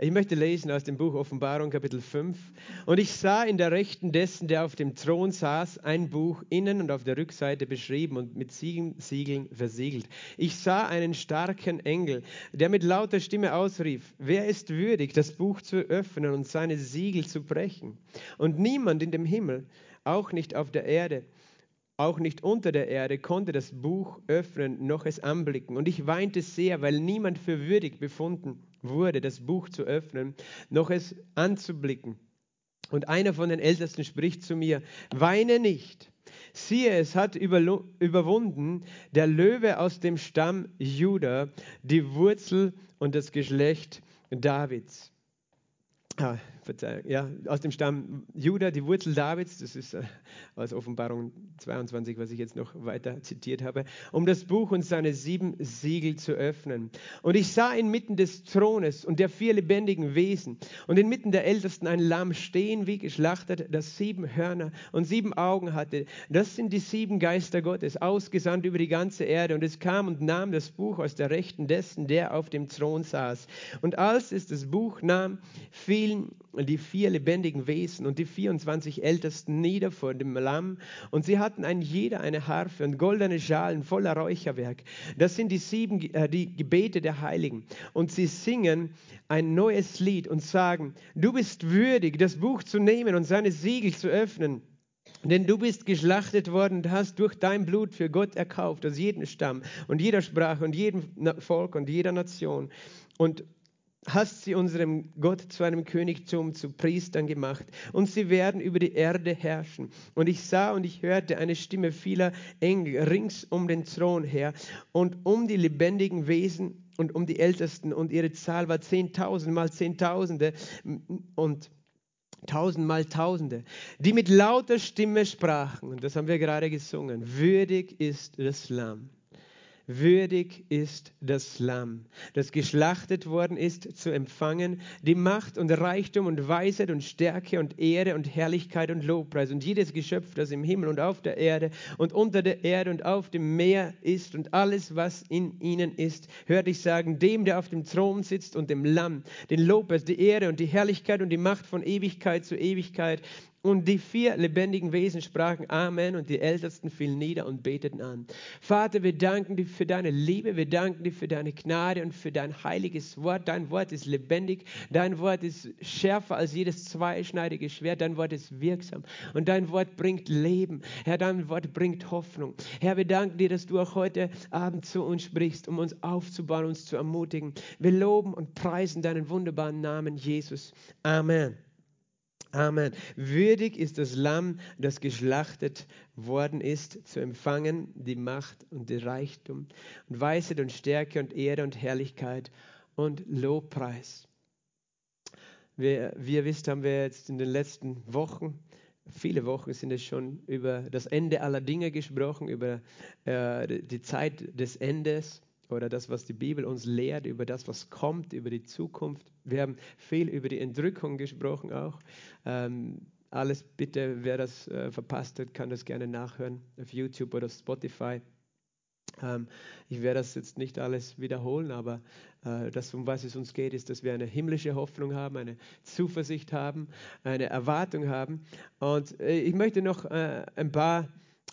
Ich möchte lesen aus dem Buch Offenbarung Kapitel 5. Und ich sah in der Rechten dessen, der auf dem Thron saß, ein Buch innen und auf der Rückseite beschrieben und mit Siegeln, versiegelt. Ich sah einen starken Engel, der mit lauter Stimme ausrief, wer ist würdig, das Buch zu öffnen und seine Siegel zu brechen? Und niemand in dem Himmel, auch nicht auf der Erde, auch nicht unter der Erde konnte das Buch öffnen noch es anblicken. Und ich weinte sehr, weil niemand für würdig befunden wurde, das Buch zu öffnen, noch es anzublicken. Und einer von den Ältesten spricht zu mir, weine nicht. Siehe, es hat überwunden der Löwe aus dem Stamm Juda, die Wurzel und das Geschlecht Davids. Ah, Verzeihung, ja, aus dem Stamm Juda, die Wurzel Davids, das ist äh, aus Offenbarung 22, was ich jetzt noch weiter zitiert habe, um das Buch und seine sieben Siegel zu öffnen. Und ich sah inmitten des Thrones und der vier lebendigen Wesen und inmitten der Ältesten ein Lamm stehen wie geschlachtet, das sieben Hörner und sieben Augen hatte. Das sind die sieben Geister Gottes, ausgesandt über die ganze Erde. Und es kam und nahm das Buch aus der Rechten dessen, der auf dem Thron saß. Und als es das Buch nahm, fielen die vier lebendigen Wesen und die 24 Ältesten nieder vor dem Lamm. Und sie hatten ein jeder eine Harfe und goldene Schalen voller Räucherwerk. Das sind die sieben äh, die Gebete der Heiligen. Und sie singen ein neues Lied und sagen, du bist würdig, das Buch zu nehmen und seine Siegel zu öffnen. Denn du bist geschlachtet worden und hast durch dein Blut für Gott erkauft, aus jedem Stamm und jeder Sprache und jedem Volk und jeder Nation. Und hast sie unserem Gott zu einem Königtum, zu Priestern gemacht, und sie werden über die Erde herrschen. Und ich sah und ich hörte eine Stimme vieler Engel rings um den Thron her und um die lebendigen Wesen und um die Ältesten, und ihre Zahl war zehntausend mal zehntausende und tausend mal tausende, die mit lauter Stimme sprachen, und das haben wir gerade gesungen, würdig ist das Lamm Würdig ist das Lamm, das geschlachtet worden ist, zu empfangen, die Macht und Reichtum und Weisheit und Stärke und Ehre und Herrlichkeit und Lobpreis. Und jedes Geschöpf, das im Himmel und auf der Erde und unter der Erde und auf dem Meer ist und alles, was in ihnen ist, hört ich sagen, dem, der auf dem Thron sitzt und dem Lamm, den Lobpreis, die Ehre und die Herrlichkeit und die Macht von Ewigkeit zu Ewigkeit. Und die vier lebendigen Wesen sprachen Amen und die Ältesten fielen nieder und beteten an. Vater, wir danken dir für deine Liebe, wir danken dir für deine Gnade und für dein heiliges Wort. Dein Wort ist lebendig, dein Wort ist schärfer als jedes zweischneidige Schwert, dein Wort ist wirksam und dein Wort bringt Leben. Herr, dein Wort bringt Hoffnung. Herr, wir danken dir, dass du auch heute Abend zu uns sprichst, um uns aufzubauen, uns zu ermutigen. Wir loben und preisen deinen wunderbaren Namen, Jesus. Amen. Amen. Würdig ist das Lamm, das geschlachtet worden ist, zu empfangen die Macht und den Reichtum und Weisheit und Stärke und Ehre und Herrlichkeit und Lobpreis. Wir, wie ihr wisst, haben wir jetzt in den letzten Wochen, viele Wochen sind es schon, über das Ende aller Dinge gesprochen, über äh, die Zeit des Endes oder das, was die Bibel uns lehrt, über das, was kommt, über die Zukunft. Wir haben viel über die Entrückung gesprochen auch. Ähm, alles bitte, wer das äh, verpasst hat, kann das gerne nachhören auf YouTube oder Spotify. Ähm, ich werde das jetzt nicht alles wiederholen, aber äh, das, um was es uns geht, ist, dass wir eine himmlische Hoffnung haben, eine Zuversicht haben, eine Erwartung haben. Und äh, ich möchte noch äh, ein paar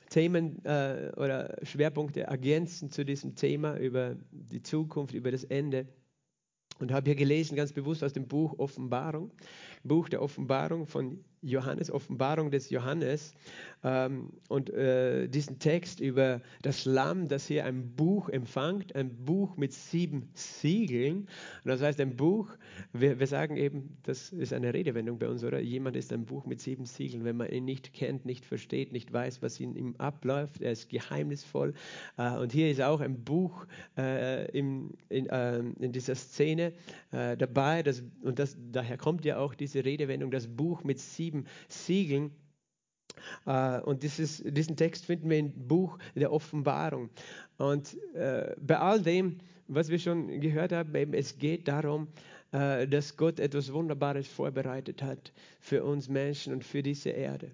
Themen äh, oder Schwerpunkte ergänzen zu diesem Thema über die Zukunft, über das Ende. Und habe hier gelesen, ganz bewusst aus dem Buch Offenbarung, Buch der Offenbarung von Johannes, Offenbarung des Johannes ähm, und äh, diesen Text über das Lamm, das hier ein Buch empfängt, ein Buch mit sieben Siegeln. Und das heißt ein Buch, wir, wir sagen eben, das ist eine Redewendung bei uns, oder? Jemand ist ein Buch mit sieben Siegeln. Wenn man ihn nicht kennt, nicht versteht, nicht weiß, was in ihm abläuft, er ist geheimnisvoll. Äh, und hier ist auch ein Buch äh, in, in, ähm, in, dieser Szene äh, dabei. Das, und das, daher kommt ja auch diese Redewendung, das Buch mit sieben Siegeln. Uh, und dieses, diesen Text finden wir im Buch der Offenbarung. Und uh, bei all dem, was wir schon gehört haben, eben, es geht darum, uh, dass Gott etwas Wunderbares vorbereitet hat für uns Menschen und für diese Erde.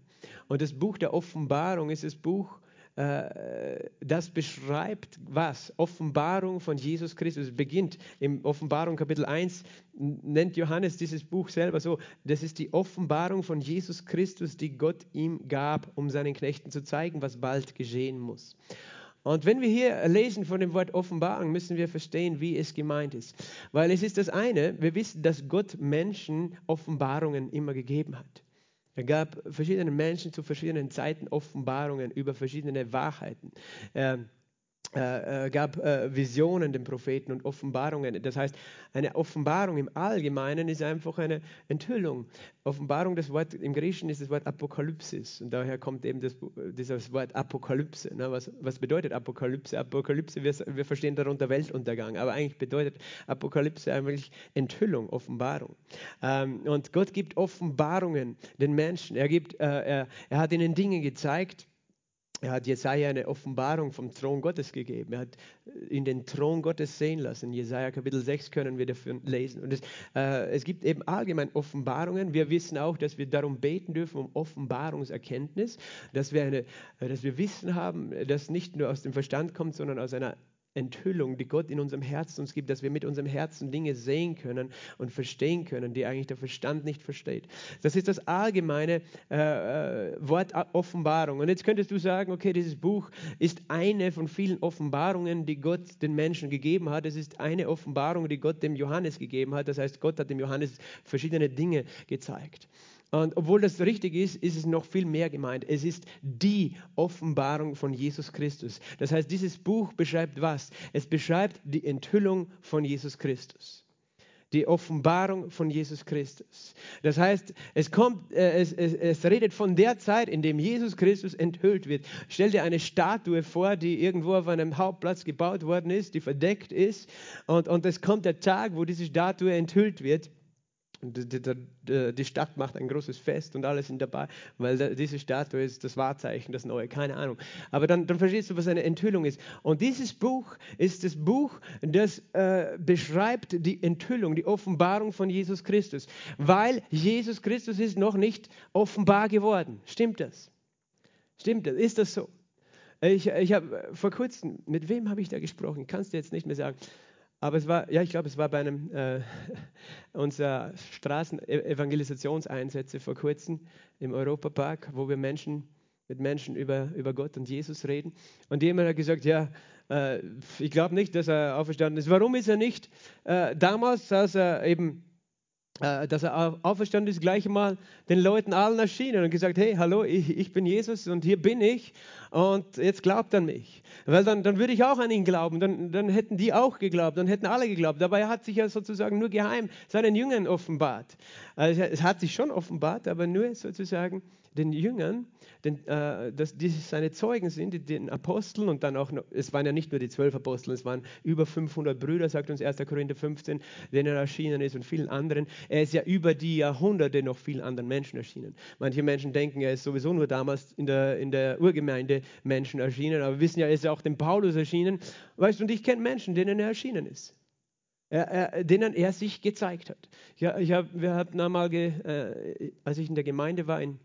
Und das Buch der Offenbarung ist das Buch, das beschreibt was? Offenbarung von Jesus Christus. Es beginnt im Offenbarung Kapitel 1, nennt Johannes dieses Buch selber so. Das ist die Offenbarung von Jesus Christus, die Gott ihm gab, um seinen Knechten zu zeigen, was bald geschehen muss. Und wenn wir hier lesen von dem Wort Offenbarung, müssen wir verstehen, wie es gemeint ist. Weil es ist das eine, wir wissen, dass Gott Menschen Offenbarungen immer gegeben hat. Er gab verschiedenen Menschen zu verschiedenen Zeiten Offenbarungen über verschiedene Wahrheiten. Ähm, äh, äh, gab äh, Visionen den Propheten und Offenbarungen. Das heißt, eine Offenbarung im Allgemeinen ist einfach eine Enthüllung. Offenbarung, das Wort im Griechischen ist das Wort Apokalypsis und daher kommt eben das, dieses Wort Apokalypse. Ne? Was, was bedeutet Apokalypse? Apokalypse, wir, wir verstehen darunter Weltuntergang, aber eigentlich bedeutet Apokalypse eigentlich Enthüllung, Offenbarung. Ähm, und Gott gibt Offenbarungen den Menschen. Er, gibt, er, er hat ihnen Dinge gezeigt, er hat Jesaja eine Offenbarung vom Thron Gottes gegeben. Er hat äh, in den Thron Gottes sehen lassen. Jesaja Kapitel 6 können wir dafür lesen. Und es, äh, es gibt eben allgemein Offenbarungen. Wir wissen auch, dass wir darum beten dürfen, um Offenbarungserkenntnis, dass wir, eine, dass wir Wissen haben, das nicht nur aus dem Verstand kommt, sondern aus einer Enthüllung, die Gott in unserem Herzen uns gibt, dass wir mit unserem Herzen Dinge sehen können und verstehen können, die eigentlich der Verstand nicht versteht. Das ist das allgemeine äh, äh Wort Offenbarung. Und jetzt könntest du sagen, okay, dieses Buch ist eine von vielen Offenbarungen, die Gott den Menschen gegeben hat. Es ist eine Offenbarung, die Gott dem Johannes gegeben hat. Das heißt, Gott hat dem Johannes verschiedene Dinge gezeigt. Und obwohl das richtig ist, ist es noch viel mehr gemeint. Es ist die Offenbarung von Jesus Christus. Das heißt, dieses Buch beschreibt was? Es beschreibt die Enthüllung von Jesus Christus. Die Offenbarung von Jesus Christus. Das heißt, es, kommt, äh, es, es, es redet von der Zeit, in dem Jesus Christus enthüllt wird. Stell dir eine Statue vor, die irgendwo auf einem Hauptplatz gebaut worden ist, die verdeckt ist. Und, und es kommt der Tag, wo diese Statue enthüllt wird. Die Stadt macht ein großes Fest und alle sind dabei, weil diese Statue ist das Wahrzeichen, das Neue, keine Ahnung. Aber dann, dann verstehst du, was eine Enthüllung ist. Und dieses Buch ist das Buch, das äh, beschreibt die Enthüllung, die Offenbarung von Jesus Christus, weil Jesus Christus ist noch nicht offenbar geworden. Stimmt das? Stimmt das? Ist das so? Ich, ich habe vor kurzem, mit wem habe ich da gesprochen? Kannst du jetzt nicht mehr sagen. Aber es war, ja, ich glaube, es war bei einem äh, unserer Straßenevangelisationseinsätze vor kurzem im Europapark, wo wir Menschen mit Menschen über, über Gott und Jesus reden. Und jemand hat gesagt, ja, äh, ich glaube nicht, dass er auferstanden ist. Warum ist er nicht äh, damals, als er eben dass er auferstanden ist, gleich mal den Leuten allen erschienen und gesagt, hey, hallo, ich, ich bin Jesus und hier bin ich und jetzt glaubt an mich. Weil dann, dann würde ich auch an ihn glauben, dann, dann hätten die auch geglaubt, dann hätten alle geglaubt. Dabei hat sich ja sozusagen nur geheim seinen Jüngern offenbart. Also es hat sich schon offenbart, aber nur sozusagen den Jüngern, denn, äh, dass die seine Zeugen sind, die, den Aposteln und dann auch, es waren ja nicht nur die zwölf Apostel, es waren über 500 Brüder, sagt uns 1. Korinther 15, denen er erschienen ist und vielen anderen. Er ist ja über die Jahrhunderte noch vielen anderen Menschen erschienen. Manche Menschen denken, er ist sowieso nur damals in der, in der Urgemeinde Menschen erschienen, aber wir wissen ja, er ist ja auch dem Paulus erschienen. Weißt du, und ich kenne Menschen, denen er erschienen ist. Er, er, denen er sich gezeigt hat. Ja, ich hab, wir hatten einmal, äh, als ich in der Gemeinde war in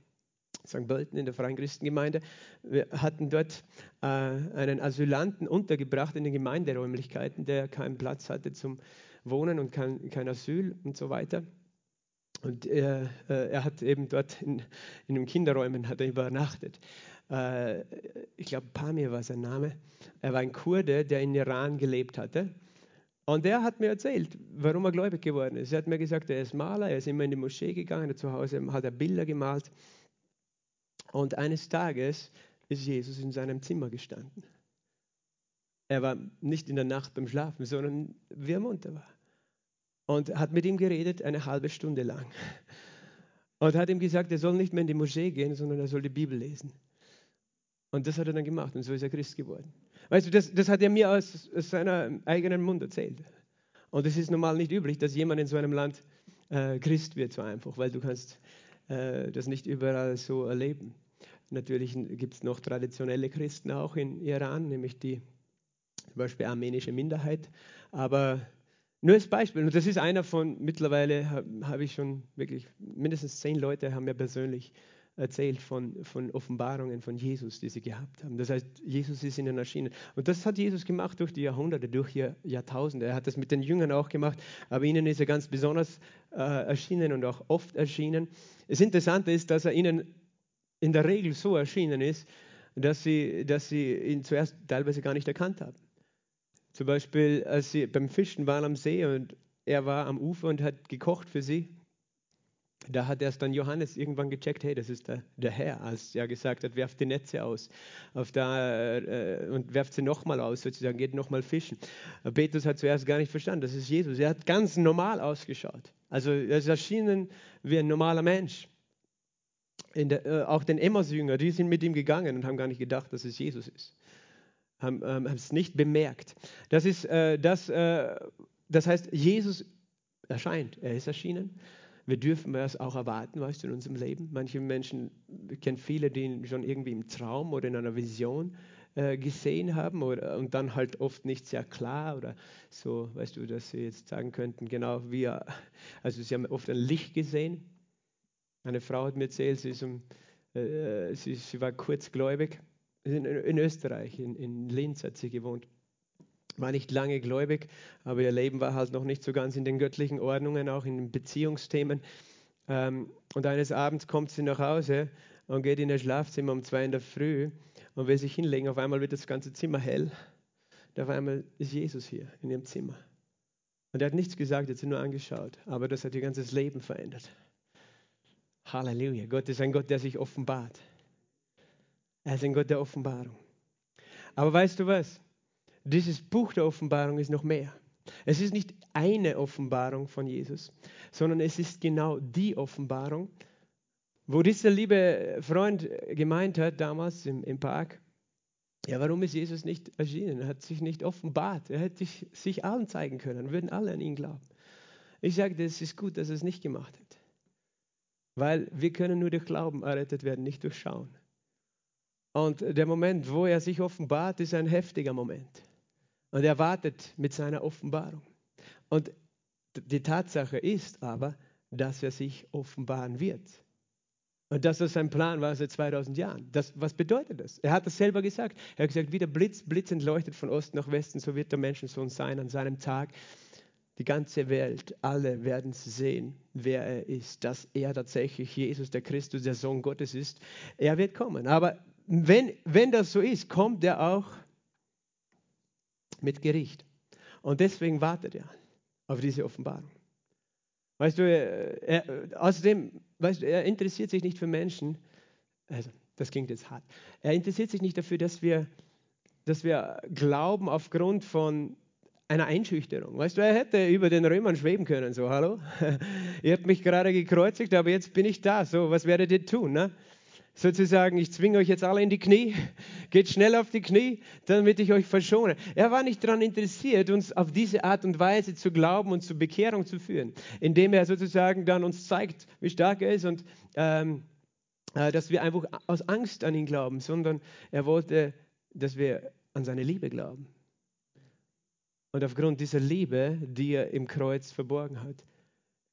St. Pölten in der Freien Christengemeinde. Wir hatten dort äh, einen Asylanten untergebracht in den Gemeinderäumlichkeiten, der keinen Platz hatte zum Wohnen und kein, kein Asyl und so weiter. Und er, äh, er hat eben dort in, in den Kinderräumen hat er übernachtet. Äh, ich glaube, Pamir war sein Name. Er war ein Kurde, der in Iran gelebt hatte. Und er hat mir erzählt, warum er gläubig geworden ist. Er hat mir gesagt, er ist Maler, er ist immer in die Moschee gegangen, zu Hause hat er Bilder gemalt. Und eines Tages ist Jesus in seinem Zimmer gestanden. Er war nicht in der Nacht beim Schlafen, sondern wie er munter war. Und hat mit ihm geredet eine halbe Stunde lang. Und hat ihm gesagt, er soll nicht mehr in die Moschee gehen, sondern er soll die Bibel lesen. Und das hat er dann gemacht und so ist er Christ geworden. Weißt du, das, das hat er mir aus, aus seinem eigenen Mund erzählt. Und es ist normal nicht üblich, dass jemand in so einem Land äh, Christ wird, so einfach, weil du kannst äh, das nicht überall so erleben. Natürlich gibt es noch traditionelle Christen auch in Iran, nämlich die zum Beispiel armenische Minderheit. Aber nur als Beispiel, und das ist einer von, mittlerweile habe hab ich schon wirklich, mindestens zehn Leute haben mir persönlich erzählt von, von Offenbarungen von Jesus, die sie gehabt haben. Das heißt, Jesus ist ihnen erschienen. Und das hat Jesus gemacht durch die Jahrhunderte, durch die Jahrtausende. Er hat das mit den Jüngern auch gemacht, aber ihnen ist er ganz besonders äh, erschienen und auch oft erschienen. Das Interessante ist, dass er ihnen in der Regel so erschienen ist, dass sie, dass sie ihn zuerst teilweise gar nicht erkannt haben. Zum Beispiel, als sie beim Fischen waren am See und er war am Ufer und hat gekocht für sie da hat erst dann Johannes irgendwann gecheckt, hey, das ist der, der Herr, als er gesagt hat, werft die Netze aus auf da, äh, und werft sie nochmal aus, sozusagen, geht nochmal fischen. Petrus hat zuerst gar nicht verstanden, das ist Jesus. Er hat ganz normal ausgeschaut. Also er ist erschienen wie ein normaler Mensch. Der, äh, auch den Emmaus-Jünger, die sind mit ihm gegangen und haben gar nicht gedacht, dass es Jesus ist. Haben ähm, es nicht bemerkt. Das ist äh, das, äh, das heißt, Jesus erscheint. Er ist erschienen wir dürfen es auch erwarten, weißt du, in unserem Leben. Manche Menschen, ich kenne viele, die schon irgendwie im Traum oder in einer Vision äh, gesehen haben oder, und dann halt oft nicht sehr klar oder so, weißt du, dass sie jetzt sagen könnten, genau wie, also sie haben oft ein Licht gesehen. Eine Frau hat mir erzählt, sie, ist um, äh, sie, sie war kurzgläubig in, in Österreich, in, in Linz hat sie gewohnt war nicht lange gläubig, aber ihr Leben war halt noch nicht so ganz in den göttlichen Ordnungen, auch in den Beziehungsthemen. Ähm, und eines Abends kommt sie nach Hause und geht in ihr Schlafzimmer um zwei in der Früh und will sich hinlegen. Auf einmal wird das ganze Zimmer hell. Und auf einmal ist Jesus hier in ihrem Zimmer. Und er hat nichts gesagt, er hat sie nur angeschaut. Aber das hat ihr ganzes Leben verändert. Halleluja. Gott ist ein Gott, der sich offenbart. Er ist ein Gott der Offenbarung. Aber weißt du was? Dieses Buch der Offenbarung ist noch mehr. Es ist nicht eine Offenbarung von Jesus, sondern es ist genau die Offenbarung, wo dieser liebe Freund gemeint hat damals im, im Park, ja, warum ist Jesus nicht erschienen? Er hat sich nicht offenbart. Er hätte sich, sich allen zeigen können, würden alle an ihn glauben. Ich sage, es ist gut, dass er es nicht gemacht hat. Weil wir können nur durch Glauben errettet werden, nicht durch Schauen. Und der Moment, wo er sich offenbart, ist ein heftiger Moment. Und er wartet mit seiner Offenbarung. Und die Tatsache ist aber, dass er sich offenbaren wird. Und das sein Plan war seit 2000 Jahren. Das, was bedeutet das? Er hat das selber gesagt. Er hat gesagt, wie der Blitz blitzend leuchtet von Osten nach Westen, so wird der Menschensohn sein an seinem Tag. Die ganze Welt, alle werden sehen, wer er ist, dass er tatsächlich Jesus, der Christus, der Sohn Gottes ist. Er wird kommen. Aber wenn, wenn das so ist, kommt er auch mit Gericht. Und deswegen wartet er auf diese Offenbarung. Weißt du, er, er, außerdem, weißt du, er interessiert sich nicht für Menschen, also das klingt jetzt hart, er interessiert sich nicht dafür, dass wir, dass wir glauben aufgrund von einer Einschüchterung. Weißt du, er hätte über den Römern schweben können, so, hallo, ihr habt mich gerade gekreuzigt, aber jetzt bin ich da, so, was werdet ihr tun? Ne? Sozusagen, ich zwinge euch jetzt alle in die Knie, geht schnell auf die Knie, damit ich euch verschone. Er war nicht daran interessiert, uns auf diese Art und Weise zu glauben und zur Bekehrung zu führen, indem er sozusagen dann uns zeigt, wie stark er ist und ähm, äh, dass wir einfach aus Angst an ihn glauben, sondern er wollte, dass wir an seine Liebe glauben. Und aufgrund dieser Liebe, die er im Kreuz verborgen hat,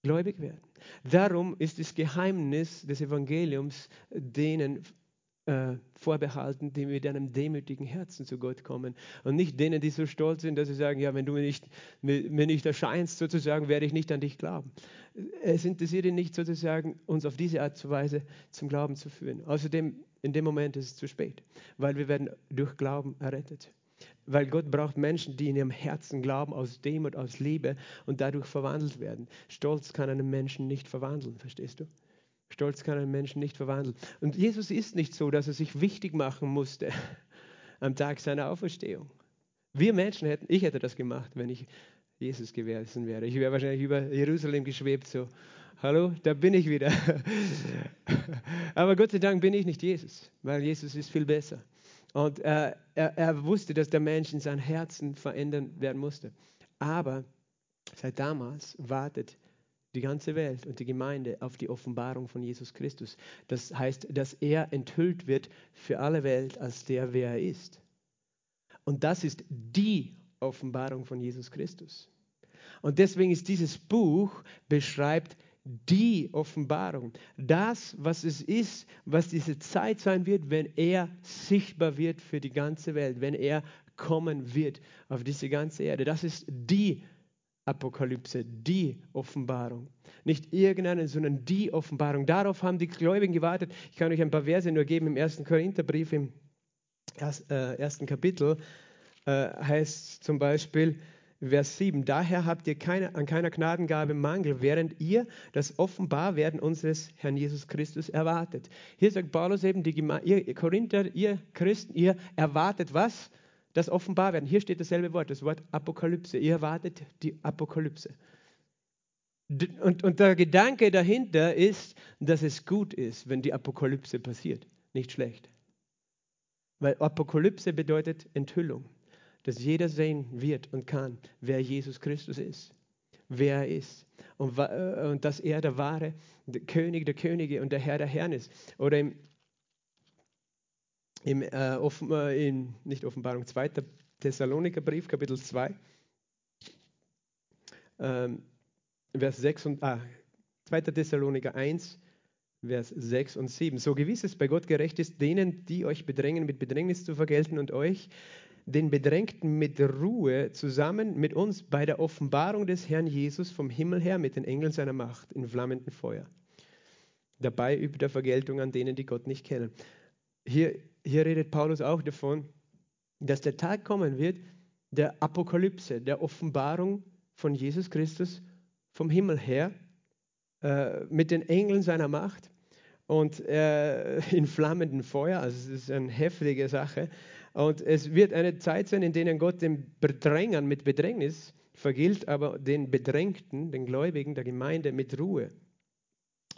gläubig werden. Darum ist das Geheimnis des Evangeliums denen äh, vorbehalten, die mit einem demütigen Herzen zu Gott kommen und nicht denen, die so stolz sind, dass sie sagen, ja, wenn du mir nicht, mir nicht erscheinst, sozusagen, werde ich nicht an dich glauben. Es interessiert ihn nicht, sozusagen, uns auf diese Art und Weise zum Glauben zu führen. Außerdem, in dem Moment ist es zu spät, weil wir werden durch Glauben errettet. Weil Gott braucht Menschen, die in ihrem Herzen glauben, aus Demut, aus Liebe und dadurch verwandelt werden. Stolz kann einen Menschen nicht verwandeln, verstehst du? Stolz kann einen Menschen nicht verwandeln. Und Jesus ist nicht so, dass er sich wichtig machen musste am Tag seiner Auferstehung. Wir Menschen hätten, ich hätte das gemacht, wenn ich Jesus gewesen wäre. Ich wäre wahrscheinlich über Jerusalem geschwebt, so, hallo, da bin ich wieder. Aber Gott sei Dank bin ich nicht Jesus, weil Jesus ist viel besser. Und äh, er, er wusste, dass der Mensch in sein Herzen verändern werden musste. Aber seit damals wartet die ganze Welt und die Gemeinde auf die Offenbarung von Jesus Christus. Das heißt, dass er enthüllt wird für alle Welt als der, wer er ist. Und das ist die Offenbarung von Jesus Christus. Und deswegen ist dieses Buch beschreibt die Offenbarung. Das, was es ist, was diese Zeit sein wird, wenn er sichtbar wird für die ganze Welt, wenn er kommen wird auf diese ganze Erde. Das ist die Apokalypse, die Offenbarung. Nicht irgendeine, sondern die Offenbarung. Darauf haben die Gläubigen gewartet. Ich kann euch ein paar Verse nur geben. Im ersten Korintherbrief, im äh, ersten Kapitel, äh, heißt zum Beispiel, Vers 7, daher habt ihr keine, an keiner Gnadengabe Mangel, während ihr das Offenbarwerden unseres Herrn Jesus Christus erwartet. Hier sagt Paulus eben, die Geme ihr Korinther, ihr Christen, ihr erwartet was? Das Offenbarwerden. Hier steht dasselbe Wort, das Wort Apokalypse. Ihr erwartet die Apokalypse. Und, und der Gedanke dahinter ist, dass es gut ist, wenn die Apokalypse passiert, nicht schlecht. Weil Apokalypse bedeutet Enthüllung dass jeder sehen wird und kann, wer Jesus Christus ist, wer er ist und, äh, und dass er der wahre der König der Könige und der Herr der Herren ist. Oder im, im äh, offen, äh, in, nicht Offenbarung, 2. Thessaloniker Brief, Kapitel 2, ähm, Vers 6 und, ah, 2. Thessaloniker 1, Vers 6 und 7. So gewiss es bei Gott gerecht ist, denen, die euch bedrängen, mit Bedrängnis zu vergelten und euch, den Bedrängten mit Ruhe zusammen mit uns bei der Offenbarung des Herrn Jesus vom Himmel her mit den Engeln seiner Macht in flammendem Feuer. Dabei übt er Vergeltung an denen, die Gott nicht kennen. Hier, hier redet Paulus auch davon, dass der Tag kommen wird, der Apokalypse, der Offenbarung von Jesus Christus vom Himmel her äh, mit den Engeln seiner Macht und äh, in flammendem Feuer. Also es ist eine heftige Sache. Und es wird eine Zeit sein, in der Gott den Bedrängern mit Bedrängnis vergilt, aber den Bedrängten, den Gläubigen der Gemeinde mit Ruhe.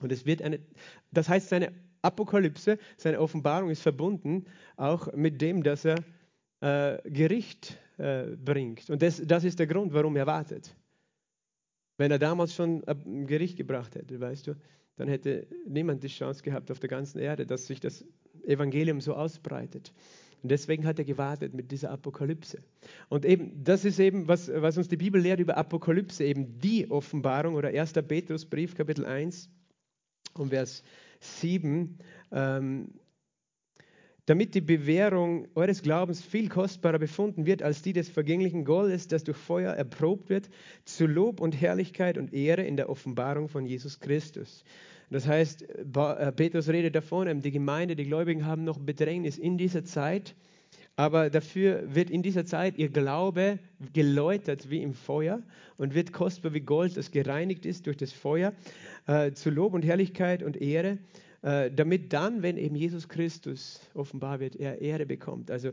Und es wird eine, das heißt, seine Apokalypse, seine Offenbarung ist verbunden auch mit dem, dass er äh, Gericht äh, bringt. Und das, das ist der Grund, warum er wartet. Wenn er damals schon ein Gericht gebracht hätte, weißt du, dann hätte niemand die Chance gehabt auf der ganzen Erde, dass sich das Evangelium so ausbreitet. Und deswegen hat er gewartet mit dieser Apokalypse. Und eben, das ist eben, was, was uns die Bibel lehrt über Apokalypse, eben die Offenbarung oder 1. Petrusbrief, Kapitel 1 und Vers 7. Ähm, damit die Bewährung eures Glaubens viel kostbarer befunden wird als die des vergänglichen Goldes, das durch Feuer erprobt wird, zu Lob und Herrlichkeit und Ehre in der Offenbarung von Jesus Christus. Das heißt, äh, Petrus redet davon, die Gemeinde, die Gläubigen haben noch Bedrängnis in dieser Zeit, aber dafür wird in dieser Zeit ihr Glaube geläutert wie im Feuer und wird kostbar wie Gold, das gereinigt ist durch das Feuer, äh, zu Lob und Herrlichkeit und Ehre, äh, damit dann, wenn eben Jesus Christus offenbar wird, er Ehre bekommt. Also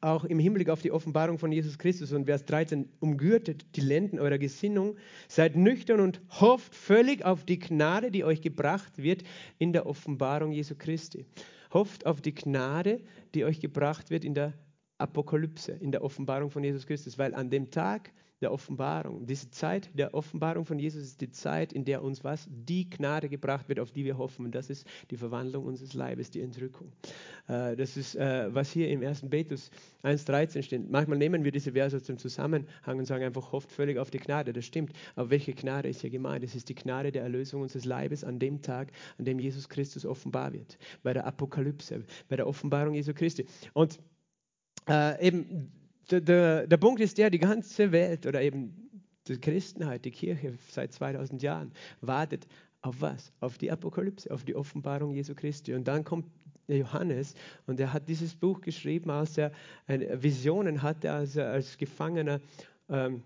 auch im Hinblick auf die Offenbarung von Jesus Christus und Vers 13, umgürtet die Lenden eurer Gesinnung, seid nüchtern und hofft völlig auf die Gnade, die euch gebracht wird in der Offenbarung Jesu Christi. Hofft auf die Gnade, die euch gebracht wird in der Apokalypse, in der Offenbarung von Jesus Christus, weil an dem Tag, der Offenbarung. Diese Zeit der Offenbarung von Jesus ist die Zeit, in der uns was? Die Gnade gebracht wird, auf die wir hoffen. Und das ist die Verwandlung unseres Leibes, die Entrückung. Äh, das ist, äh, was hier im 1. Petrus 1,13 steht. Manchmal nehmen wir diese Verse zum Zusammenhang und sagen einfach, hofft völlig auf die Gnade. Das stimmt. Aber welche Gnade ist hier gemeint? Es ist die Gnade der Erlösung unseres Leibes an dem Tag, an dem Jesus Christus offenbar wird. Bei der Apokalypse, bei der Offenbarung Jesu Christi. Und äh, eben der, der, der Punkt ist der, die ganze Welt oder eben die Christenheit, die Kirche seit 2000 Jahren wartet auf was? Auf die Apokalypse, auf die Offenbarung Jesu Christi. Und dann kommt Johannes und er hat dieses Buch geschrieben, als er Visionen hatte, als er als Gefangener ähm,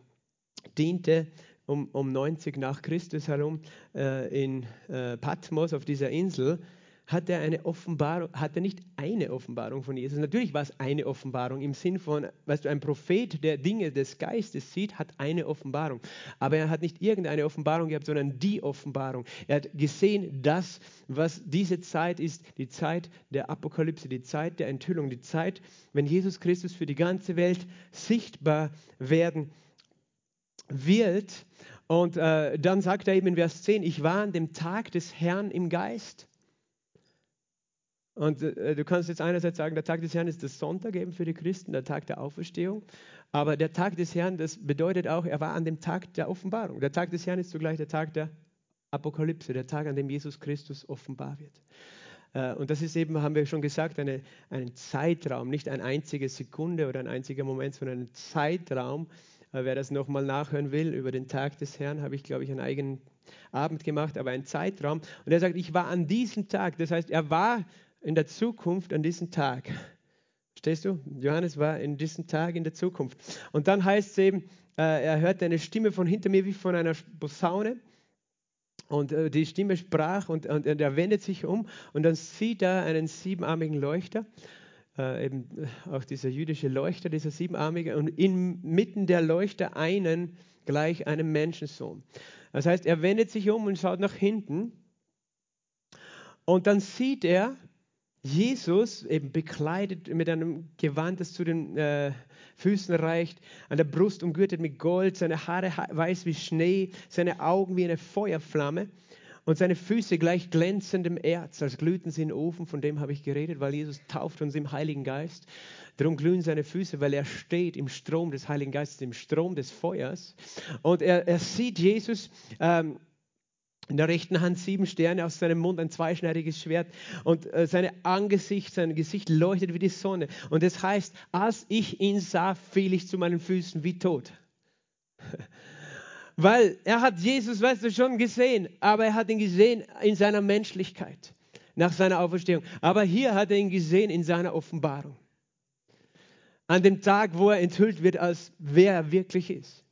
diente um, um 90 nach Christus herum äh, in äh, Patmos auf dieser Insel hat er eine Offenbarung, hat er nicht eine Offenbarung von Jesus. Natürlich war es eine Offenbarung im Sinn von, weißt du, ein Prophet, der Dinge des Geistes sieht, hat eine Offenbarung. Aber er hat nicht irgendeine Offenbarung gehabt, sondern die Offenbarung. Er hat gesehen, das, was diese Zeit ist, die Zeit der Apokalypse, die Zeit der Enthüllung, die Zeit, wenn Jesus Christus für die ganze Welt sichtbar werden wird. Und äh, dann sagt er eben in Vers 10, ich war an dem Tag des Herrn im Geist. Und äh, du kannst jetzt einerseits sagen, der Tag des Herrn ist das Sonntag eben für die Christen, der Tag der Auferstehung. Aber der Tag des Herrn, das bedeutet auch, er war an dem Tag der Offenbarung. Der Tag des Herrn ist zugleich der Tag der Apokalypse, der Tag, an dem Jesus Christus offenbar wird. Äh, und das ist eben, haben wir schon gesagt, eine, ein Zeitraum, nicht eine einzige Sekunde oder ein einziger Moment, sondern ein Zeitraum. Äh, wer das nochmal nachhören will, über den Tag des Herrn, habe ich, glaube ich, einen eigenen Abend gemacht, aber ein Zeitraum. Und er sagt, ich war an diesem Tag, das heißt, er war in der Zukunft an diesem Tag. Verstehst du? Johannes war in diesem Tag in der Zukunft. Und dann heißt es eben, äh, er hörte eine Stimme von hinter mir wie von einer Posaune. Und äh, die Stimme sprach und, und, und, er wendet sich um und dann sieht er einen siebenarmigen Leuchter, äh, eben äh, auch dieser jüdische Leuchter, dieser siebenarmige, und inmitten der Leuchter einen gleich einem Menschensohn. Das heißt, er wendet sich um und schaut nach hinten und dann sieht er Jesus eben bekleidet mit einem Gewand, das zu den äh, Füßen reicht, an der Brust umgürtet mit Gold, seine Haare weiß wie Schnee, seine Augen wie eine Feuerflamme und seine Füße gleich glänzendem Erz, als glühten sie in den Ofen, von dem habe ich geredet, weil Jesus tauft uns im Heiligen Geist. Darum glühen seine Füße, weil er steht im Strom des Heiligen Geistes, im Strom des Feuers. Und er, er sieht Jesus ähm, in der rechten Hand sieben Sterne, aus seinem Mund ein zweischneidiges Schwert und äh, sein Angesicht, sein Gesicht leuchtet wie die Sonne. Und das heißt, als ich ihn sah, fiel ich zu meinen Füßen wie tot. Weil er hat Jesus, weißt du, schon gesehen, aber er hat ihn gesehen in seiner Menschlichkeit, nach seiner Auferstehung. Aber hier hat er ihn gesehen in seiner Offenbarung. An dem Tag, wo er enthüllt wird, als wer er wirklich ist.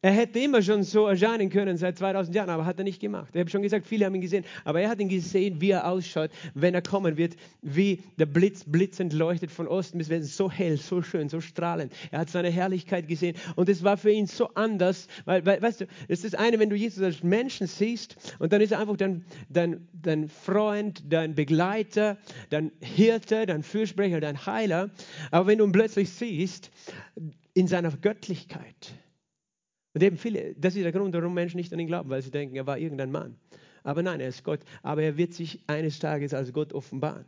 Er hätte immer schon so erscheinen können seit 2000 Jahren, aber hat er nicht gemacht. Ich habe schon gesagt, viele haben ihn gesehen, aber er hat ihn gesehen, wie er ausschaut, wenn er kommen wird, wie der Blitz blitzend leuchtet von Osten bis Westen, so hell, so schön, so strahlend. Er hat seine Herrlichkeit gesehen und es war für ihn so anders, weil, weil weißt du, es ist das eine, wenn du Jesus als Menschen siehst und dann ist er einfach dein, dein, dein Freund, dein Begleiter, dein Hirte, dein Fürsprecher, dein Heiler, aber wenn du ihn plötzlich siehst, in seiner Göttlichkeit, und eben viele, das ist der Grund, warum Menschen nicht an ihn glauben, weil sie denken, er war irgendein Mann. Aber nein, er ist Gott. Aber er wird sich eines Tages als Gott offenbaren.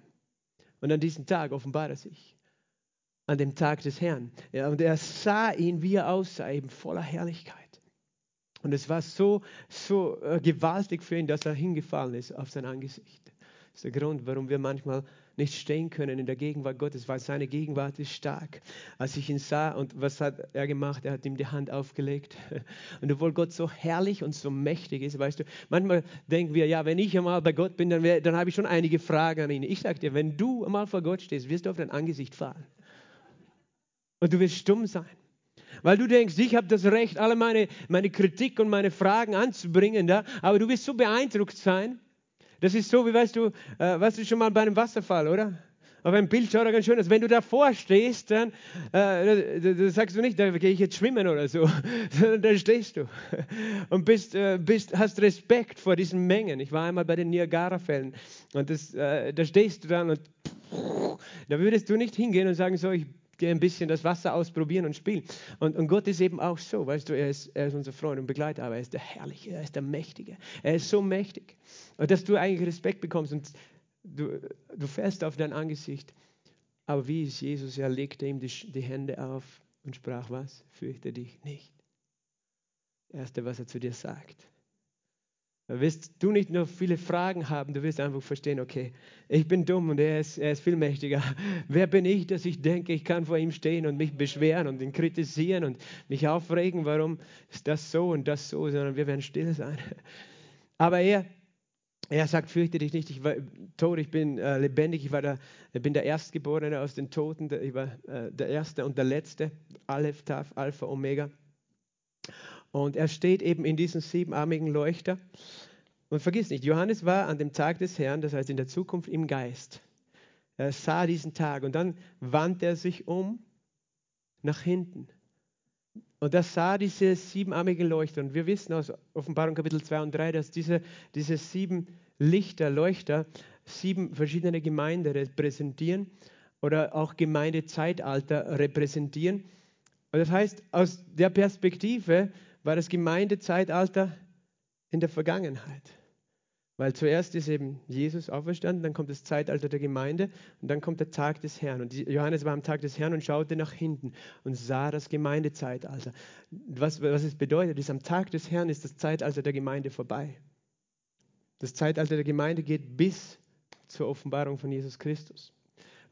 Und an diesem Tag offenbart er sich. An dem Tag des Herrn. Ja, und er sah ihn, wie er aussah, eben voller Herrlichkeit. Und es war so, so äh, gewaltig für ihn, dass er hingefallen ist auf sein Angesicht. Das ist der Grund, warum wir manchmal nicht stehen können in der Gegenwart Gottes, weil seine Gegenwart ist stark. Als ich ihn sah und was hat er gemacht? Er hat ihm die Hand aufgelegt. Und obwohl Gott so herrlich und so mächtig ist, weißt du, manchmal denken wir, ja, wenn ich einmal bei Gott bin, dann, dann habe ich schon einige Fragen an ihn. Ich sage dir, wenn du einmal vor Gott stehst, wirst du auf dein Angesicht fallen. Und du wirst stumm sein. Weil du denkst, ich habe das Recht, alle meine, meine Kritik und meine Fragen anzubringen, da, aber du wirst so beeindruckt sein, das ist so, wie weißt du, äh, warst du schon mal bei einem Wasserfall, oder? Auf einem Bild schaut er ganz schön aus. Wenn du davor stehst, dann äh, da, da sagst du nicht, da gehe ich jetzt schwimmen oder so, sondern da stehst du und bist, äh, bist, hast Respekt vor diesen Mengen. Ich war einmal bei den Niagara-Fällen und das, äh, da stehst du dann und da würdest du nicht hingehen und sagen, so, ich gehe ein bisschen das Wasser ausprobieren und spielen. Und, und Gott ist eben auch so, weißt du, er ist, er ist unser Freund und Begleiter, aber er ist der Herrliche, er ist der Mächtige. Er ist so mächtig. Dass du eigentlich Respekt bekommst und du, du fährst auf dein Angesicht. Aber wie ist Jesus? Er legte ihm die, die Hände auf und sprach was? Fürchte dich nicht. Erste, was er zu dir sagt. Da wirst du nicht nur viele Fragen haben, du wirst einfach verstehen, okay, ich bin dumm und er ist, er ist viel mächtiger. Wer bin ich, dass ich denke, ich kann vor ihm stehen und mich beschweren und ihn kritisieren und mich aufregen, warum ist das so und das so, sondern wir werden still sein. Aber er, er sagt, fürchte dich nicht, ich war tot, ich bin äh, lebendig, ich war der, ich bin der Erstgeborene aus den Toten, ich war äh, der Erste und der Letzte, Aleph, Taf, Alpha, Omega. Und er steht eben in diesem siebenarmigen Leuchter. Und vergiss nicht, Johannes war an dem Tag des Herrn, das heißt in der Zukunft im Geist. Er sah diesen Tag und dann wandte er sich um nach hinten. Und er sah diese siebenarmigen Leuchter. Und wir wissen aus Offenbarung Kapitel 2 und 3, dass diese, diese sieben Lichter, Leuchter, sieben verschiedene Gemeinden repräsentieren oder auch Gemeindezeitalter repräsentieren. Und das heißt, aus der Perspektive war das Gemeindezeitalter in der Vergangenheit. Weil zuerst ist eben Jesus auferstanden, dann kommt das Zeitalter der Gemeinde und dann kommt der Tag des Herrn. Und Johannes war am Tag des Herrn und schaute nach hinten und sah das Gemeindezeitalter. Was, was es bedeutet, ist, am Tag des Herrn ist das Zeitalter der Gemeinde vorbei. Das Zeitalter der Gemeinde geht bis zur Offenbarung von Jesus Christus.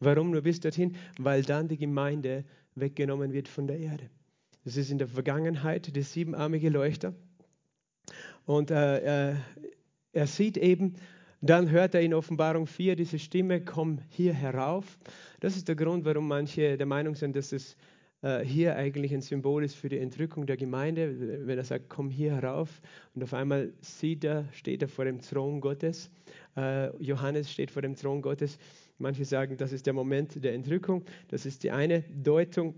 Warum nur bis dorthin? Weil dann die Gemeinde weggenommen wird von der Erde. Das ist in der Vergangenheit der siebenarmige Leuchter. Und äh, äh, er sieht eben, dann hört er in Offenbarung 4 diese Stimme, komm hier herauf. Das ist der Grund, warum manche der Meinung sind, dass es äh, hier eigentlich ein Symbol ist für die Entrückung der Gemeinde, wenn er sagt, komm hier herauf und auf einmal sieht er, steht er vor dem Thron Gottes. Äh, Johannes steht vor dem Thron Gottes. Manche sagen, das ist der Moment der Entrückung. Das ist die eine Deutung.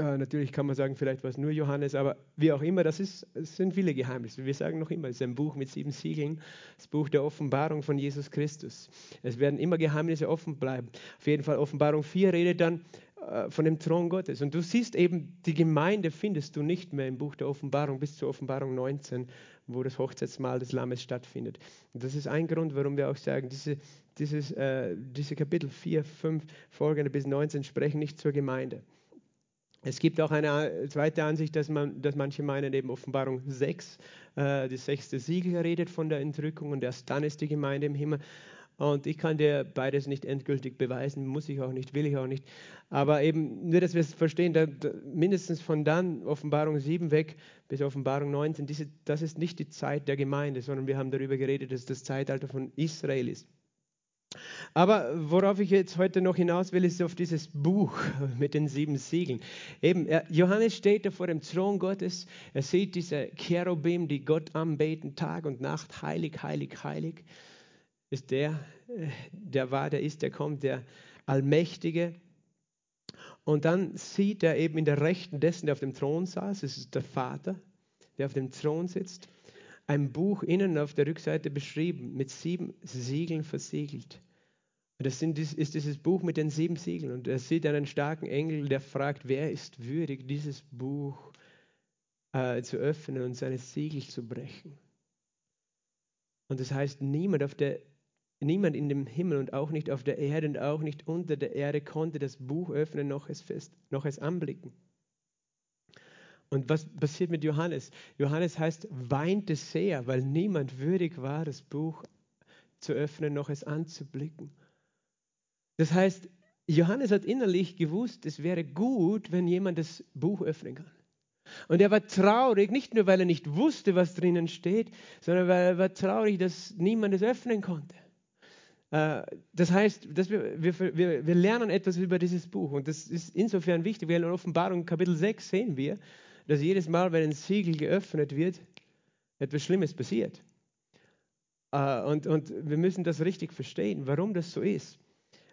Äh, natürlich kann man sagen, vielleicht war es nur Johannes, aber wie auch immer, das, ist, das sind viele Geheimnisse. Wir sagen noch immer, es ist ein Buch mit sieben Siegeln, das Buch der Offenbarung von Jesus Christus. Es werden immer Geheimnisse offen bleiben. Auf jeden Fall, Offenbarung 4 redet dann äh, von dem Thron Gottes. Und du siehst eben, die Gemeinde findest du nicht mehr im Buch der Offenbarung bis zur Offenbarung 19, wo das Hochzeitsmahl des Lammes stattfindet. Und das ist ein Grund, warum wir auch sagen, diese, dieses, äh, diese Kapitel 4, 5, folgende bis 19 sprechen nicht zur Gemeinde. Es gibt auch eine zweite Ansicht, dass, man, dass manche meinen, eben Offenbarung 6, äh, das sechste Siegel redet von der Entrückung und erst dann ist die Gemeinde im Himmel. Und ich kann dir beides nicht endgültig beweisen, muss ich auch nicht, will ich auch nicht. Aber eben nur, dass wir es verstehen, da, da, mindestens von dann, Offenbarung 7 weg bis Offenbarung 19, diese, das ist nicht die Zeit der Gemeinde, sondern wir haben darüber geredet, dass das Zeitalter von Israel ist. Aber worauf ich jetzt heute noch hinaus will, ist auf dieses Buch mit den sieben Siegeln. Eben, Johannes steht da vor dem Thron Gottes. Er sieht diese Cherubim, die Gott anbeten, Tag und Nacht. Heilig, heilig, heilig ist der, äh, der war, der ist, der kommt, der Allmächtige. Und dann sieht er eben in der Rechten dessen, der auf dem Thron saß, es ist der Vater, der auf dem Thron sitzt, ein Buch innen auf der Rückseite beschrieben, mit sieben Siegeln versiegelt. Und das sind, ist dieses Buch mit den sieben Siegeln. Und er sieht einen starken Engel, der fragt, wer ist würdig, dieses Buch äh, zu öffnen und seine Siegel zu brechen. Und das heißt, niemand auf der Niemand in dem Himmel und auch nicht auf der Erde und auch nicht unter der Erde konnte das Buch öffnen, noch es, fest, noch es anblicken. Und was passiert mit Johannes? Johannes heißt, weinte sehr, weil niemand würdig war, das Buch zu öffnen, noch es anzublicken. Das heißt, Johannes hat innerlich gewusst, es wäre gut, wenn jemand das Buch öffnen kann. Und er war traurig, nicht nur weil er nicht wusste, was drinnen steht, sondern weil er war traurig, dass niemand es öffnen konnte. Äh, das heißt, dass wir, wir, wir, lernen etwas über dieses Buch und das ist insofern wichtig, weil in Offenbarung Kapitel 6 sehen wir, dass jedes Mal, wenn ein Siegel geöffnet wird, etwas Schlimmes passiert. Äh, und, und wir müssen das richtig verstehen, warum das so ist.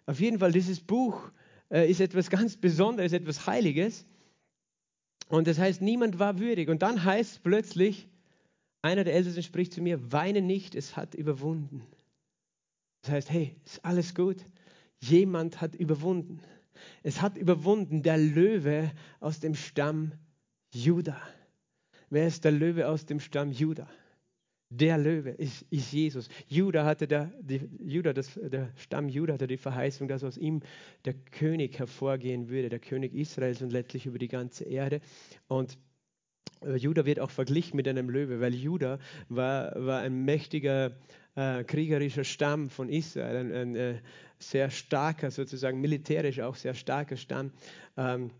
Auf jeden Fall, dieses Buch äh, ist etwas ganz Besonderes, etwas Heiliges. Und das heißt, niemand war würdig. Und dann heißt plötzlich, einer der Ältesten spricht zu mir, weine nicht, es hat überwunden. Das heißt, hey, ist alles gut. Jemand hat überwunden. Es hat überwunden der Löwe aus dem Stamm Juda. Wer ist der Löwe aus dem Stamm Juda? Der Löwe ist, ist Jesus. Juda hatte der, die, Juda, das, der Stamm Juda hatte die Verheißung, dass aus ihm der König hervorgehen würde, der König Israels und letztlich über die ganze Erde. Und äh, Juda wird auch verglichen mit einem Löwe, weil Juda war, war ein mächtiger äh, kriegerischer Stamm von Israel, ein, ein äh, sehr starker, sozusagen militärisch auch sehr starker Stamm. Ähm,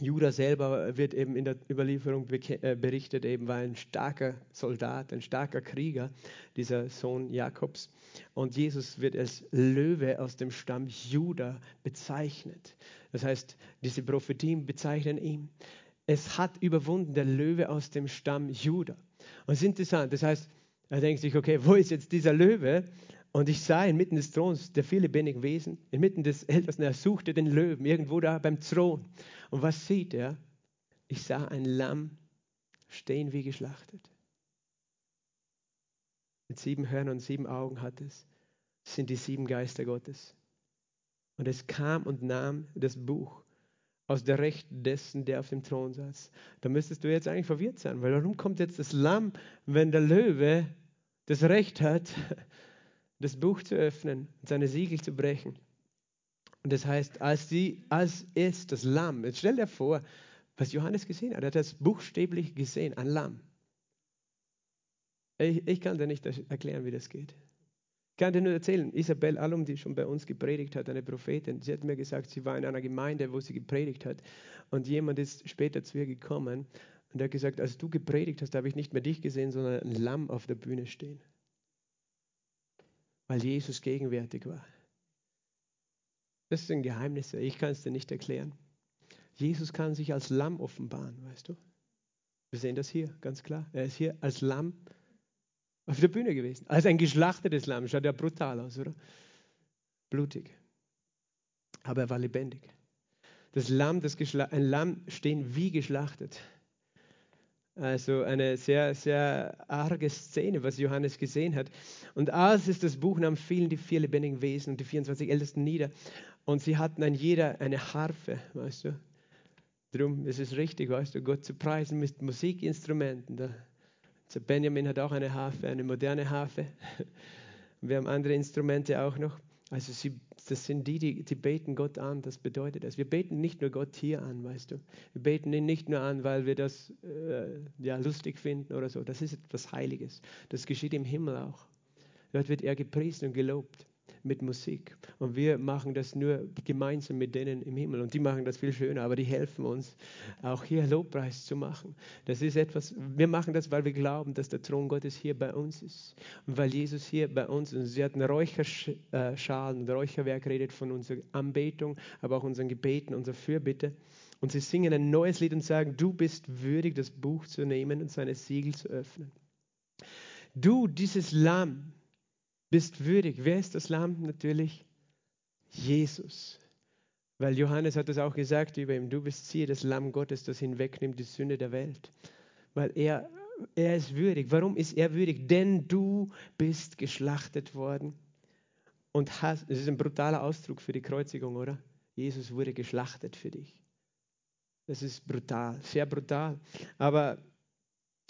Judah selber wird eben in der Überlieferung äh, berichtet, eben war ein starker Soldat, ein starker Krieger, dieser Sohn Jakobs. Und Jesus wird als Löwe aus dem Stamm Judah bezeichnet. Das heißt, diese Prophetien bezeichnen ihn. Es hat überwunden der Löwe aus dem Stamm Judah. Und es ist interessant, das heißt, er denkt sich, okay, wo ist jetzt dieser Löwe? Und ich sah inmitten des Throns der viele lebendigen Wesen, inmitten des Ältesten, er suchte den Löwen, irgendwo da beim Thron. Und was sieht er? Ich sah ein Lamm stehen wie geschlachtet. Mit sieben Hörnern und sieben Augen hat es. Sind die sieben Geister Gottes. Und es kam und nahm das Buch aus der Rechten dessen, der auf dem Thron saß. Da müsstest du jetzt eigentlich verwirrt sein, weil warum kommt jetzt das Lamm, wenn der Löwe das Recht hat, das Buch zu öffnen und seine Siegel zu brechen. Und das heißt, als, die, als es das Lamm, jetzt stell dir vor, was Johannes gesehen hat, er hat das buchstäblich gesehen, ein Lamm. Ich, ich kann dir nicht erklären, wie das geht. Ich kann dir nur erzählen, Isabel Allum, die schon bei uns gepredigt hat, eine Prophetin, sie hat mir gesagt, sie war in einer Gemeinde, wo sie gepredigt hat. Und jemand ist später zu ihr gekommen und hat gesagt, als du gepredigt hast, habe ich nicht mehr dich gesehen, sondern ein Lamm auf der Bühne stehen. Weil Jesus gegenwärtig war. Das sind Geheimnisse, ich kann es dir nicht erklären. Jesus kann sich als Lamm offenbaren, weißt du? Wir sehen das hier, ganz klar. Er ist hier als Lamm auf der Bühne gewesen. Als ein geschlachtetes Lamm. Schaut ja brutal aus, oder? Blutig. Aber er war lebendig. Das Lamm, das ein Lamm stehen wie geschlachtet. Also eine sehr, sehr arge Szene, was Johannes gesehen hat. Und als es das Buch nahm, fielen die vier lebendigen Wesen und die 24 Ältesten nieder. Und sie hatten ein jeder eine Harfe, weißt du. Darum ist es richtig, weißt du, Gott zu preisen mit Musikinstrumenten. Der Benjamin hat auch eine Harfe, eine moderne Harfe. Wir haben andere Instrumente auch noch. Also sie, das sind die, die, die beten Gott an. Das bedeutet das. Wir beten nicht nur Gott hier an, weißt du. Wir beten ihn nicht nur an, weil wir das äh, ja, lustig finden oder so. Das ist etwas Heiliges. Das geschieht im Himmel auch. Dort wird er gepriesen und gelobt mit Musik. Und wir machen das nur gemeinsam mit denen im Himmel. Und die machen das viel schöner, aber die helfen uns, auch hier Lobpreis zu machen. Das ist etwas, wir machen das, weil wir glauben, dass der Thron Gottes hier bei uns ist. Und weil Jesus hier bei uns ist. Sie hatten Räucherschalen und Räucherwerk redet von unserer Anbetung, aber auch unseren Gebeten, unserer Fürbitte. Und sie singen ein neues Lied und sagen, du bist würdig, das Buch zu nehmen und seine Siegel zu öffnen. Du, dieses Lamm, bist würdig. Wer ist das Lamm? Natürlich Jesus. Weil Johannes hat es auch gesagt über ihm, du bist siehe das Lamm Gottes, das hinwegnimmt die Sünde der Welt. Weil er, er ist würdig. Warum ist er würdig? Denn du bist geschlachtet worden und hast, das ist ein brutaler Ausdruck für die Kreuzigung, oder? Jesus wurde geschlachtet für dich. Das ist brutal, sehr brutal. Aber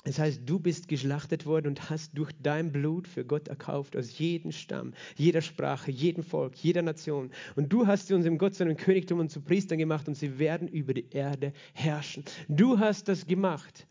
es heißt, du bist geschlachtet worden und hast durch dein Blut für Gott erkauft aus jedem Stamm, jeder Sprache, jedem Volk, jeder Nation. Und du hast sie uns im Gott seinem Königtum und zu Priestern gemacht und sie werden über die Erde herrschen. Du hast das gemacht.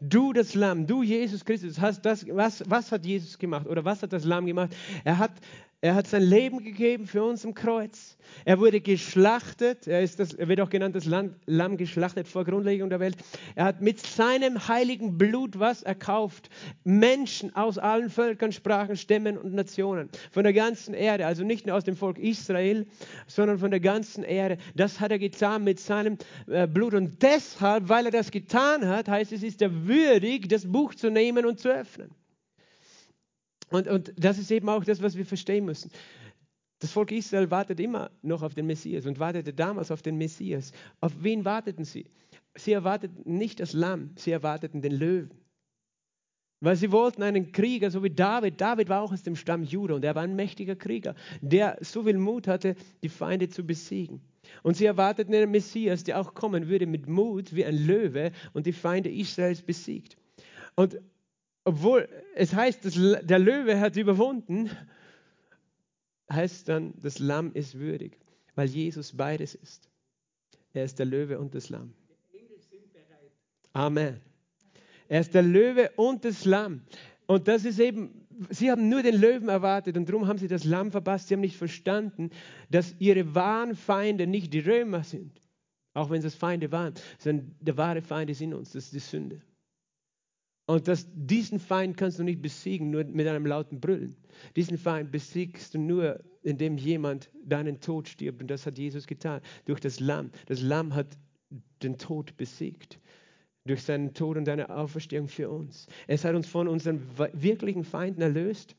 Du, das Lamm, du, Jesus Christus, hast das, was, was hat Jesus gemacht oder was hat das Lamm gemacht? Er hat er hat sein Leben gegeben für uns im Kreuz. Er wurde geschlachtet. Er, ist das, er wird auch genannt das Lamm, geschlachtet vor Grundlegung der Welt. Er hat mit seinem heiligen Blut was erkauft. Menschen aus allen Völkern, Sprachen, Stämmen und Nationen. Von der ganzen Erde. Also nicht nur aus dem Volk Israel, sondern von der ganzen Erde. Das hat er getan mit seinem äh, Blut. Und deshalb, weil er das getan hat, heißt es, ist er würdig, das Buch zu nehmen und zu öffnen. Und, und das ist eben auch das, was wir verstehen müssen. Das Volk Israel wartet immer noch auf den Messias und wartete damals auf den Messias. Auf wen warteten sie? Sie erwarteten nicht das Lamm, sie erwarteten den Löwen. Weil sie wollten einen Krieger, so wie David. David war auch aus dem Stamm Juda und er war ein mächtiger Krieger, der so viel Mut hatte, die Feinde zu besiegen. Und sie erwarteten einen Messias, der auch kommen würde mit Mut wie ein Löwe und die Feinde Israels besiegt. Und obwohl es heißt, dass der Löwe hat überwunden, heißt dann, das Lamm ist würdig, weil Jesus beides ist. Er ist der Löwe und das Lamm. Amen. Er ist der Löwe und das Lamm. Und das ist eben, sie haben nur den Löwen erwartet und darum haben sie das Lamm verpasst. Sie haben nicht verstanden, dass ihre wahren Feinde nicht die Römer sind, auch wenn es Feinde waren, sondern der wahre Feind ist in uns, das ist die Sünde. Und das, diesen Feind kannst du nicht besiegen, nur mit einem lauten Brüllen. Diesen Feind besiegst du nur, indem jemand deinen Tod stirbt. Und das hat Jesus getan, durch das Lamm. Das Lamm hat den Tod besiegt. Durch seinen Tod und seine Auferstehung für uns. Es hat uns von unseren wirklichen Feinden erlöst.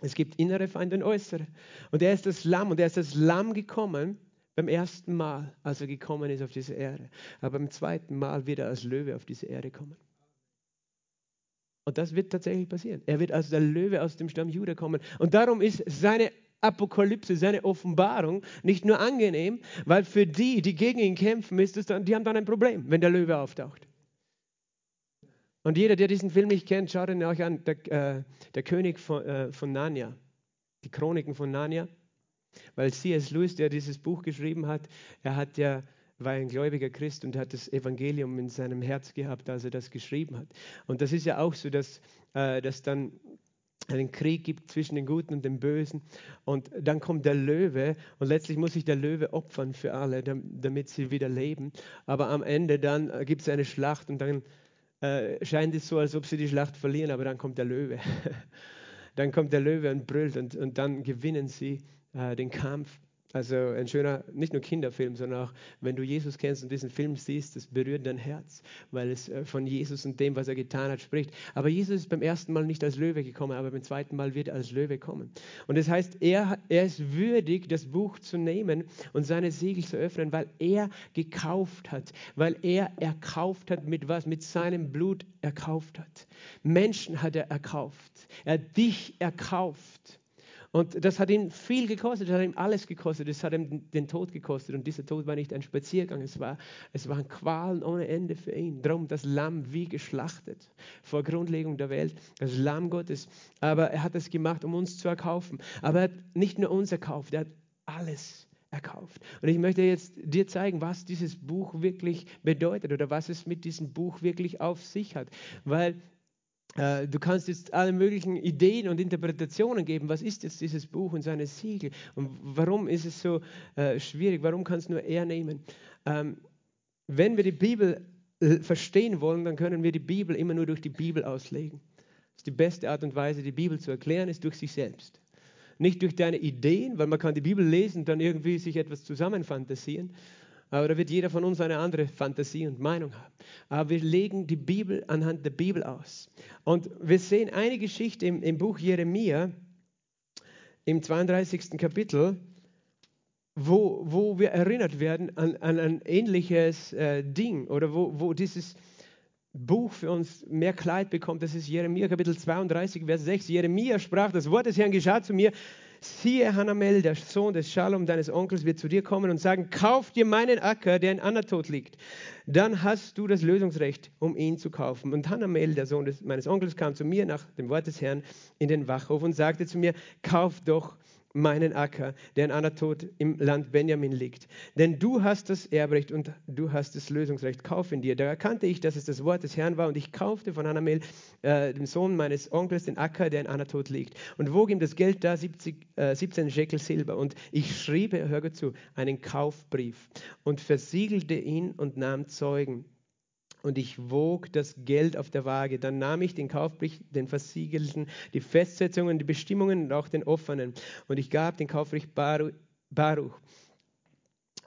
Es gibt innere Feinde und äußere. Und er ist das Lamm. Und er ist das Lamm gekommen beim ersten Mal, als er gekommen ist auf diese Erde. Aber beim zweiten Mal wird er als Löwe auf diese Erde kommen. Und das wird tatsächlich passieren. Er wird als der Löwe aus dem Stamm Juda kommen. Und darum ist seine Apokalypse, seine Offenbarung nicht nur angenehm, weil für die, die gegen ihn kämpfen, ist es dann, die haben dann ein Problem, wenn der Löwe auftaucht. Und jeder, der diesen Film nicht kennt, schaut ihn euch an. Der, äh, der König von, äh, von Narnia, die Chroniken von Narnia. Weil C.S. Lewis, der dieses Buch geschrieben hat, er hat ja war ein gläubiger Christ und hat das Evangelium in seinem Herz gehabt, als er das geschrieben hat. Und das ist ja auch so, dass, äh, dass dann einen Krieg gibt zwischen den Guten und den Bösen. Und dann kommt der Löwe und letztlich muss sich der Löwe opfern für alle, damit sie wieder leben. Aber am Ende dann äh, gibt es eine Schlacht und dann äh, scheint es so, als ob sie die Schlacht verlieren, aber dann kommt der Löwe. dann kommt der Löwe und brüllt und, und dann gewinnen sie äh, den Kampf. Also ein schöner, nicht nur Kinderfilm, sondern auch, wenn du Jesus kennst und diesen Film siehst, das berührt dein Herz, weil es äh, von Jesus und dem, was er getan hat, spricht. Aber Jesus ist beim ersten Mal nicht als Löwe gekommen, aber beim zweiten Mal wird er als Löwe kommen. Und das heißt, er, er ist würdig, das Buch zu nehmen und seine Siegel zu öffnen, weil er gekauft hat, weil er erkauft hat mit was? Mit seinem Blut erkauft hat. Menschen hat er erkauft. Er hat dich erkauft. Und das hat ihn viel gekostet, das hat ihm alles gekostet, das hat ihm den Tod gekostet. Und dieser Tod war nicht ein Spaziergang, es, war, es waren Qualen ohne Ende für ihn. Darum das Lamm wie geschlachtet vor Grundlegung der Welt, das Lamm Gottes. Aber er hat es gemacht, um uns zu erkaufen. Aber er hat nicht nur uns erkauft, er hat alles erkauft. Und ich möchte jetzt dir zeigen, was dieses Buch wirklich bedeutet oder was es mit diesem Buch wirklich auf sich hat. Weil du kannst jetzt alle möglichen Ideen und Interpretationen geben. Was ist jetzt dieses Buch und seine Siegel? Und warum ist es so äh, schwierig? Warum kann es nur er nehmen? Ähm, wenn wir die Bibel äh, verstehen wollen, dann können wir die Bibel immer nur durch die Bibel auslegen. Das ist die beste Art und Weise, die Bibel zu erklären, ist durch sich selbst. Nicht durch deine Ideen, weil man kann die Bibel lesen und dann irgendwie sich etwas zusammenfantasieren, aber da wird jeder von uns eine andere Fantasie und Meinung haben. Aber wir legen die Bibel anhand der Bibel aus. Und wir sehen eine Geschichte im, im Buch Jeremia, im 32. Kapitel, wo, wo wir erinnert werden an, an ein ähnliches äh, Ding oder wo, wo dieses Buch für uns mehr Kleid bekommt. Das ist Jeremia Kapitel 32, Vers 6. Jeremia sprach, das Wort des Herrn geschah zu mir, siehe Hanamel, der Sohn des Shalom, deines Onkels, wird zu dir kommen und sagen, kauf dir meinen Acker, der in Anatot liegt. Dann hast du das Lösungsrecht, um ihn zu kaufen. Und Hanamel, der Sohn des, meines Onkels, kam zu mir nach dem Wort des Herrn in den Wachhof und sagte zu mir, kauf doch meinen Acker, der in Anatot im Land Benjamin liegt. Denn du hast das Erbrecht und du hast das Lösungsrecht. Kauf in dir. Da erkannte ich, dass es das Wort des Herrn war und ich kaufte von Hanamel, äh, dem Sohn meines Onkels, den Acker, der in Anatot liegt. Und wog ihm das Geld da, 70, äh, 17 Shekel Silber. Und ich schrieb, hör zu, einen Kaufbrief und versiegelte ihn und nahm Zeugen und ich wog das Geld auf der Waage. Dann nahm ich den Kaufbrief, den versiegelten, die Festsetzungen, die Bestimmungen und auch den offenen. Und ich gab den Kaufbrief Baruch.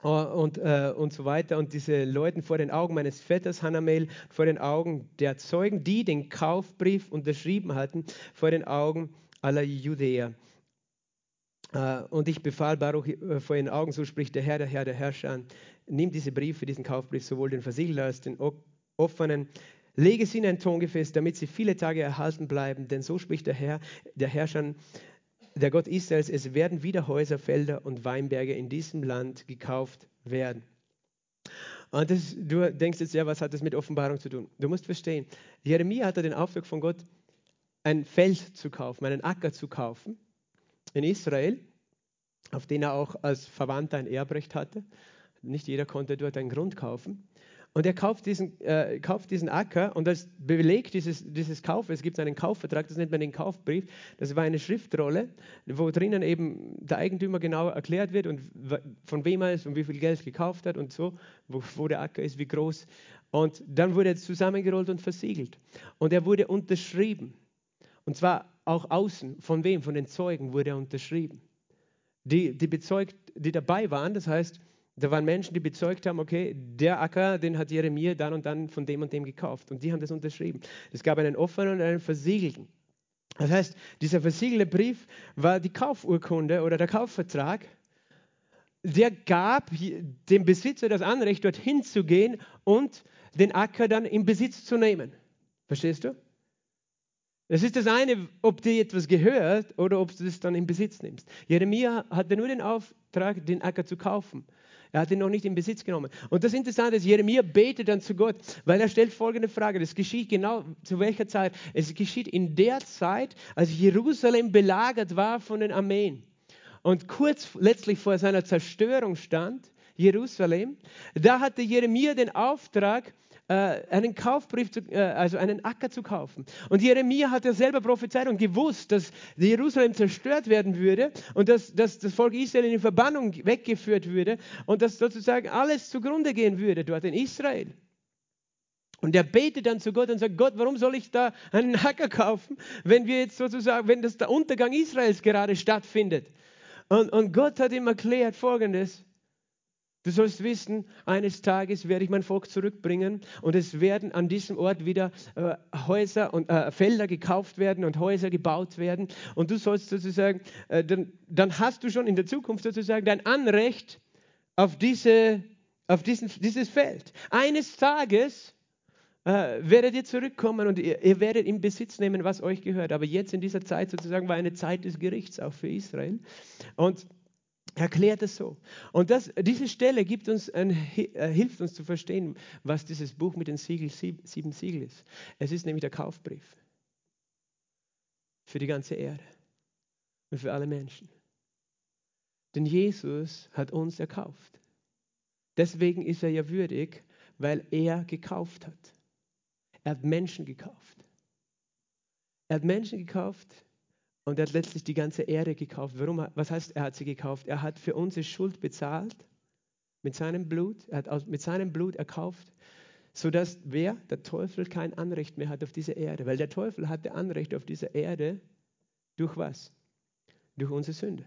Oh, und, äh, und so weiter. Und diese Leute vor den Augen meines Vetters Hanamel, vor den Augen der Zeugen, die den Kaufbrief unterschrieben hatten, vor den Augen aller Judäer. Äh, und ich befahl Baruch äh, vor ihren Augen, so spricht der Herr, der Herr, der Herrscher, nimm diese Briefe, diesen Kaufbrief, sowohl den versiegelten als den offenen, lege sie in ein Tongefäß, damit sie viele Tage erhalten bleiben. Denn so spricht der Herr, der Herrscher, der Gott Israels, es werden wieder Häuser, Felder und Weinberge in diesem Land gekauft werden. Und das, du denkst jetzt, ja, was hat das mit Offenbarung zu tun? Du musst verstehen, Jeremia hatte den Auftrag von Gott, ein Feld zu kaufen, einen Acker zu kaufen in Israel, auf den er auch als Verwandter ein Erbrecht hatte. Nicht jeder konnte dort einen Grund kaufen. Und er kauft diesen, äh, kauft diesen Acker und als Beleg dieses, dieses Kaufes gibt einen Kaufvertrag, das nennt man den Kaufbrief. Das war eine Schriftrolle, wo drinnen eben der Eigentümer genau erklärt wird und von wem er ist und wie viel Geld gekauft hat und so, wo, wo der Acker ist, wie groß. Und dann wurde er zusammengerollt und versiegelt. Und er wurde unterschrieben. Und zwar auch außen. Von wem? Von den Zeugen wurde er unterschrieben. Die, die bezeugt, die dabei waren, das heißt, da waren Menschen, die bezeugt haben, okay, der Acker, den hat Jeremia dann und dann von dem und dem gekauft. Und die haben das unterschrieben. Es gab einen offenen und einen versiegelten. Das heißt, dieser versiegelte Brief war die Kaufurkunde oder der Kaufvertrag. Der gab dem Besitzer das Anrecht, dorthin zu gehen und den Acker dann in Besitz zu nehmen. Verstehst du? Es ist das eine, ob dir etwas gehört oder ob du es dann in Besitz nimmst. Jeremia hatte nur den Auftrag, den Acker zu kaufen. Er hat ihn noch nicht in Besitz genommen. Und das Interessante ist, Jeremia betet dann zu Gott, weil er stellt folgende Frage. Das geschieht genau zu welcher Zeit? Es geschieht in der Zeit, als Jerusalem belagert war von den Armeen. Und kurz letztlich vor seiner Zerstörung stand, Jerusalem. Da hatte Jeremia den Auftrag, äh, einen Kaufbrief, zu, äh, also einen Acker zu kaufen. Und Jeremia hat ja selber prophezeit und gewusst, dass Jerusalem zerstört werden würde und dass, dass das Volk Israel in die Verbannung weggeführt würde und dass sozusagen alles zugrunde gehen würde dort in Israel. Und er betet dann zu Gott und sagt, Gott, warum soll ich da einen Acker kaufen, wenn wir jetzt sozusagen, wenn das der Untergang Israels gerade stattfindet? Und, und Gott hat ihm erklärt Folgendes, Du sollst wissen, eines Tages werde ich mein Volk zurückbringen und es werden an diesem Ort wieder äh, Häuser und äh, Felder gekauft werden und Häuser gebaut werden. Und du sollst sozusagen, äh, dann, dann, hast du schon in der Zukunft sozusagen dein Anrecht auf, diese, auf diesen, dieses Feld. Eines Tages äh, werdet ihr zurückkommen und ihr, ihr werdet in Besitz nehmen, was euch gehört. Aber jetzt in dieser Zeit sozusagen war eine Zeit des Gerichts auch für Israel. Und erklärt es so. Und das, diese Stelle gibt uns ein, äh, hilft uns zu verstehen, was dieses Buch mit den Siegel, sieb, sieben Siegel ist. Es ist nämlich der Kaufbrief für die ganze Erde und für alle Menschen. Denn Jesus hat uns erkauft. Deswegen ist er ja würdig, weil er gekauft hat. Er hat Menschen gekauft. Er hat Menschen gekauft, und er hat letztlich die ganze Erde gekauft. Warum? Was heißt, er hat sie gekauft? Er hat für unsere Schuld bezahlt mit seinem Blut. Er hat mit seinem Blut erkauft, sodass wer? Der Teufel kein Anrecht mehr hat auf diese Erde. Weil der Teufel hatte Anrecht auf diese Erde durch was? Durch unsere Sünde.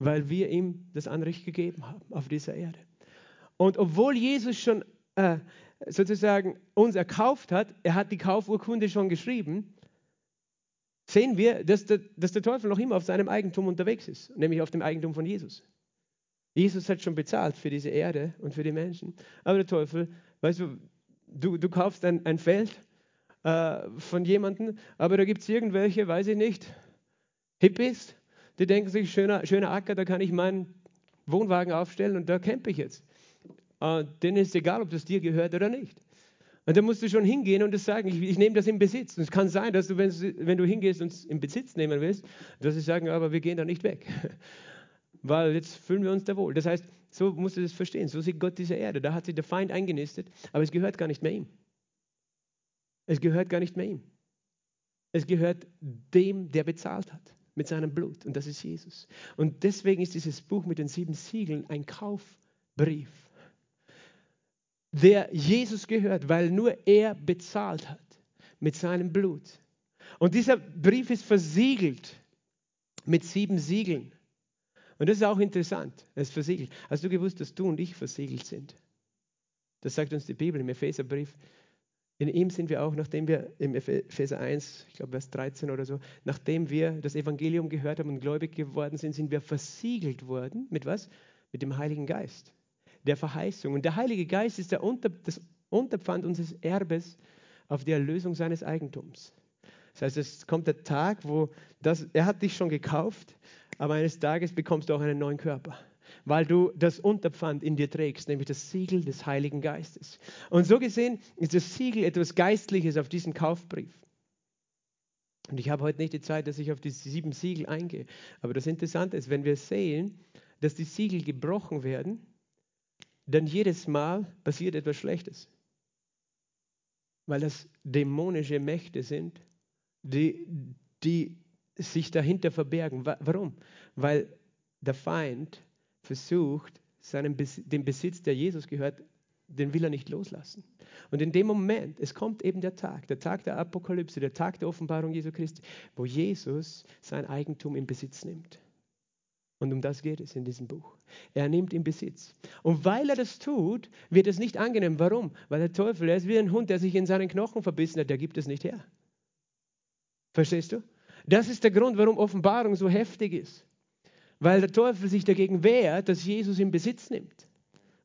Weil wir ihm das Anrecht gegeben haben auf dieser Erde. Und obwohl Jesus schon äh, sozusagen uns erkauft hat, er hat die Kaufurkunde schon geschrieben, sehen wir, dass der, dass der Teufel noch immer auf seinem Eigentum unterwegs ist, nämlich auf dem Eigentum von Jesus. Jesus hat schon bezahlt für diese Erde und für die Menschen. Aber der Teufel, weißt du, du, du kaufst ein, ein Feld äh, von jemandem, aber da gibt es irgendwelche, weiß ich nicht, Hippies, die denken sich, schöner, schöner Acker, da kann ich meinen Wohnwagen aufstellen und da campe ich jetzt. Äh, denen ist egal, ob das dir gehört oder nicht. Und dann musst du schon hingehen und das sagen, ich, ich nehme das in Besitz. Und es kann sein, dass du, wenn, wenn du hingehst und es in Besitz nehmen willst, dass sie sagen, aber wir gehen da nicht weg. Weil jetzt fühlen wir uns da wohl. Das heißt, so musst du das verstehen. So sieht Gott diese Erde. Da hat sich der Feind eingenistet, aber es gehört gar nicht mehr ihm. Es gehört gar nicht mehr ihm. Es gehört dem, der bezahlt hat mit seinem Blut. Und das ist Jesus. Und deswegen ist dieses Buch mit den sieben Siegeln ein Kaufbrief der Jesus gehört, weil nur er bezahlt hat mit seinem Blut. Und dieser Brief ist versiegelt mit sieben Siegeln. Und das ist auch interessant, es ist versiegelt. Hast du gewusst, dass du und ich versiegelt sind? Das sagt uns die Bibel im Epheserbrief. In ihm sind wir auch, nachdem wir im Epheser 1, ich glaube Vers 13 oder so, nachdem wir das Evangelium gehört haben und gläubig geworden sind, sind wir versiegelt worden. Mit was? Mit dem Heiligen Geist der Verheißung. Und der Heilige Geist ist der Unter, das Unterpfand unseres Erbes auf die Erlösung seines Eigentums. Das heißt, es kommt der Tag, wo das, er hat dich schon gekauft, aber eines Tages bekommst du auch einen neuen Körper, weil du das Unterpfand in dir trägst, nämlich das Siegel des Heiligen Geistes. Und so gesehen ist das Siegel etwas Geistliches auf diesem Kaufbrief. Und ich habe heute nicht die Zeit, dass ich auf die sieben Siegel eingehe. Aber das Interessante ist, wenn wir sehen, dass die Siegel gebrochen werden, denn jedes Mal passiert etwas Schlechtes. Weil das dämonische Mächte sind, die, die sich dahinter verbergen. Warum? Weil der Feind versucht, seinen den Besitz, der Jesus gehört, den will er nicht loslassen. Und in dem Moment, es kommt eben der Tag, der Tag der Apokalypse, der Tag der Offenbarung Jesu Christi, wo Jesus sein Eigentum in Besitz nimmt. Und um das geht es in diesem Buch. Er nimmt ihn Besitz. Und weil er das tut, wird es nicht angenehm. Warum? Weil der Teufel, er ist wie ein Hund, der sich in seinen Knochen verbissen hat, der gibt es nicht her. Verstehst du? Das ist der Grund, warum Offenbarung so heftig ist. Weil der Teufel sich dagegen wehrt, dass Jesus in Besitz nimmt,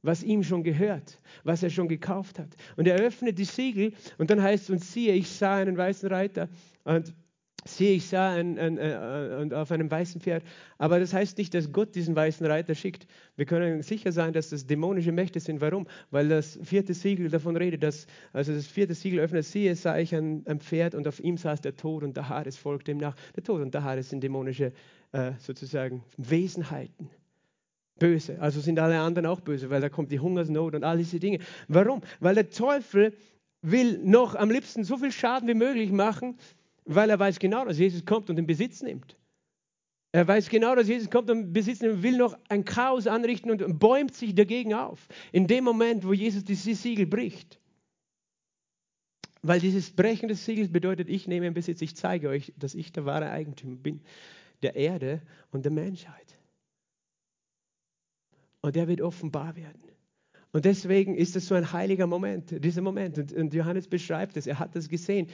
was ihm schon gehört, was er schon gekauft hat. Und er öffnet die Siegel und dann heißt es, und siehe, ich sah einen weißen Reiter und Siehe, ich sah ein, ein, ein, auf einem weißen Pferd. Aber das heißt nicht, dass Gott diesen weißen Reiter schickt. Wir können sicher sein, dass das dämonische Mächte sind. Warum? Weil das vierte Siegel davon redet, dass, also das vierte Siegel öffnet, siehe, sah ich ein, Pferd und auf ihm saß der Tod und der Haares folgte ihm nach. Der Tod und der Haares sind dämonische äh, sozusagen Wesenheiten. böse. Also sind alle anderen auch böse, weil da kommt die Hungersnot und all diese Dinge. Warum? Weil der Teufel will noch am liebsten so viel Schaden wie möglich machen, weil er weiß genau, dass Jesus kommt und den Besitz nimmt. Er weiß genau, dass Jesus kommt und Besitz nimmt, will noch ein Chaos anrichten und bäumt sich dagegen auf. In dem Moment, wo Jesus dieses Siegel bricht. Weil dieses Brechen des Siegels bedeutet, ich nehme in Besitz, ich zeige euch, dass ich der wahre Eigentümer bin der Erde und der Menschheit. Und der wird offenbar werden. Und deswegen ist es so ein heiliger Moment, dieser Moment. Und, und, Johannes beschreibt es, er hat das gesehen,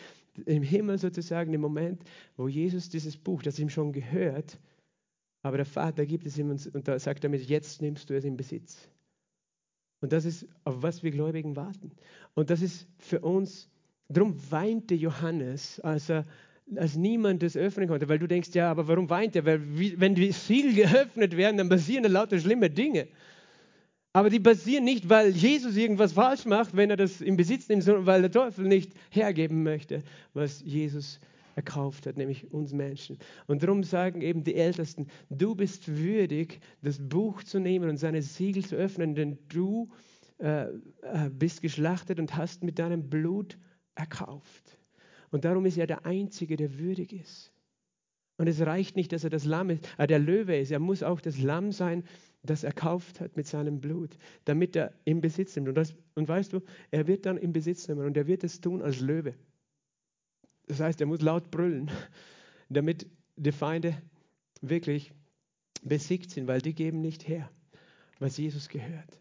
im Himmel sozusagen, im Moment, wo Jesus dieses Buch, das ihm schon gehört, aber der Vater gibt es ihm und sagt damit, jetzt nimmst du es in Besitz. Und das ist, auf was wir Gläubigen warten. Und das ist für uns, darum weinte Johannes, als er als niemand das öffnen konnte, weil du denkst, ja, aber warum weint er? Weil wenn die Siegel geöffnet werden, dann passieren da lauter schlimme Dinge. Aber die passieren nicht, weil Jesus irgendwas falsch macht, wenn er das in Besitz nimmt, sondern weil der Teufel nicht hergeben möchte, was Jesus erkauft hat, nämlich uns Menschen. Und darum sagen eben die Ältesten, du bist würdig, das Buch zu nehmen und seine Siegel zu öffnen, denn du äh, äh bist geschlachtet und hast mit deinem Blut erkauft. Und darum ist er der Einzige, der würdig ist. Und es reicht nicht, dass er das Lamm ist, äh, der Löwe ist. Er muss auch das Lamm sein, das er kauft hat mit seinem Blut, damit er im Besitz nimmt. Und, das, und weißt du, er wird dann im Besitz nehmen und er wird es tun als Löwe. Das heißt, er muss laut brüllen, damit die Feinde wirklich besiegt sind, weil die geben nicht her, was Jesus gehört.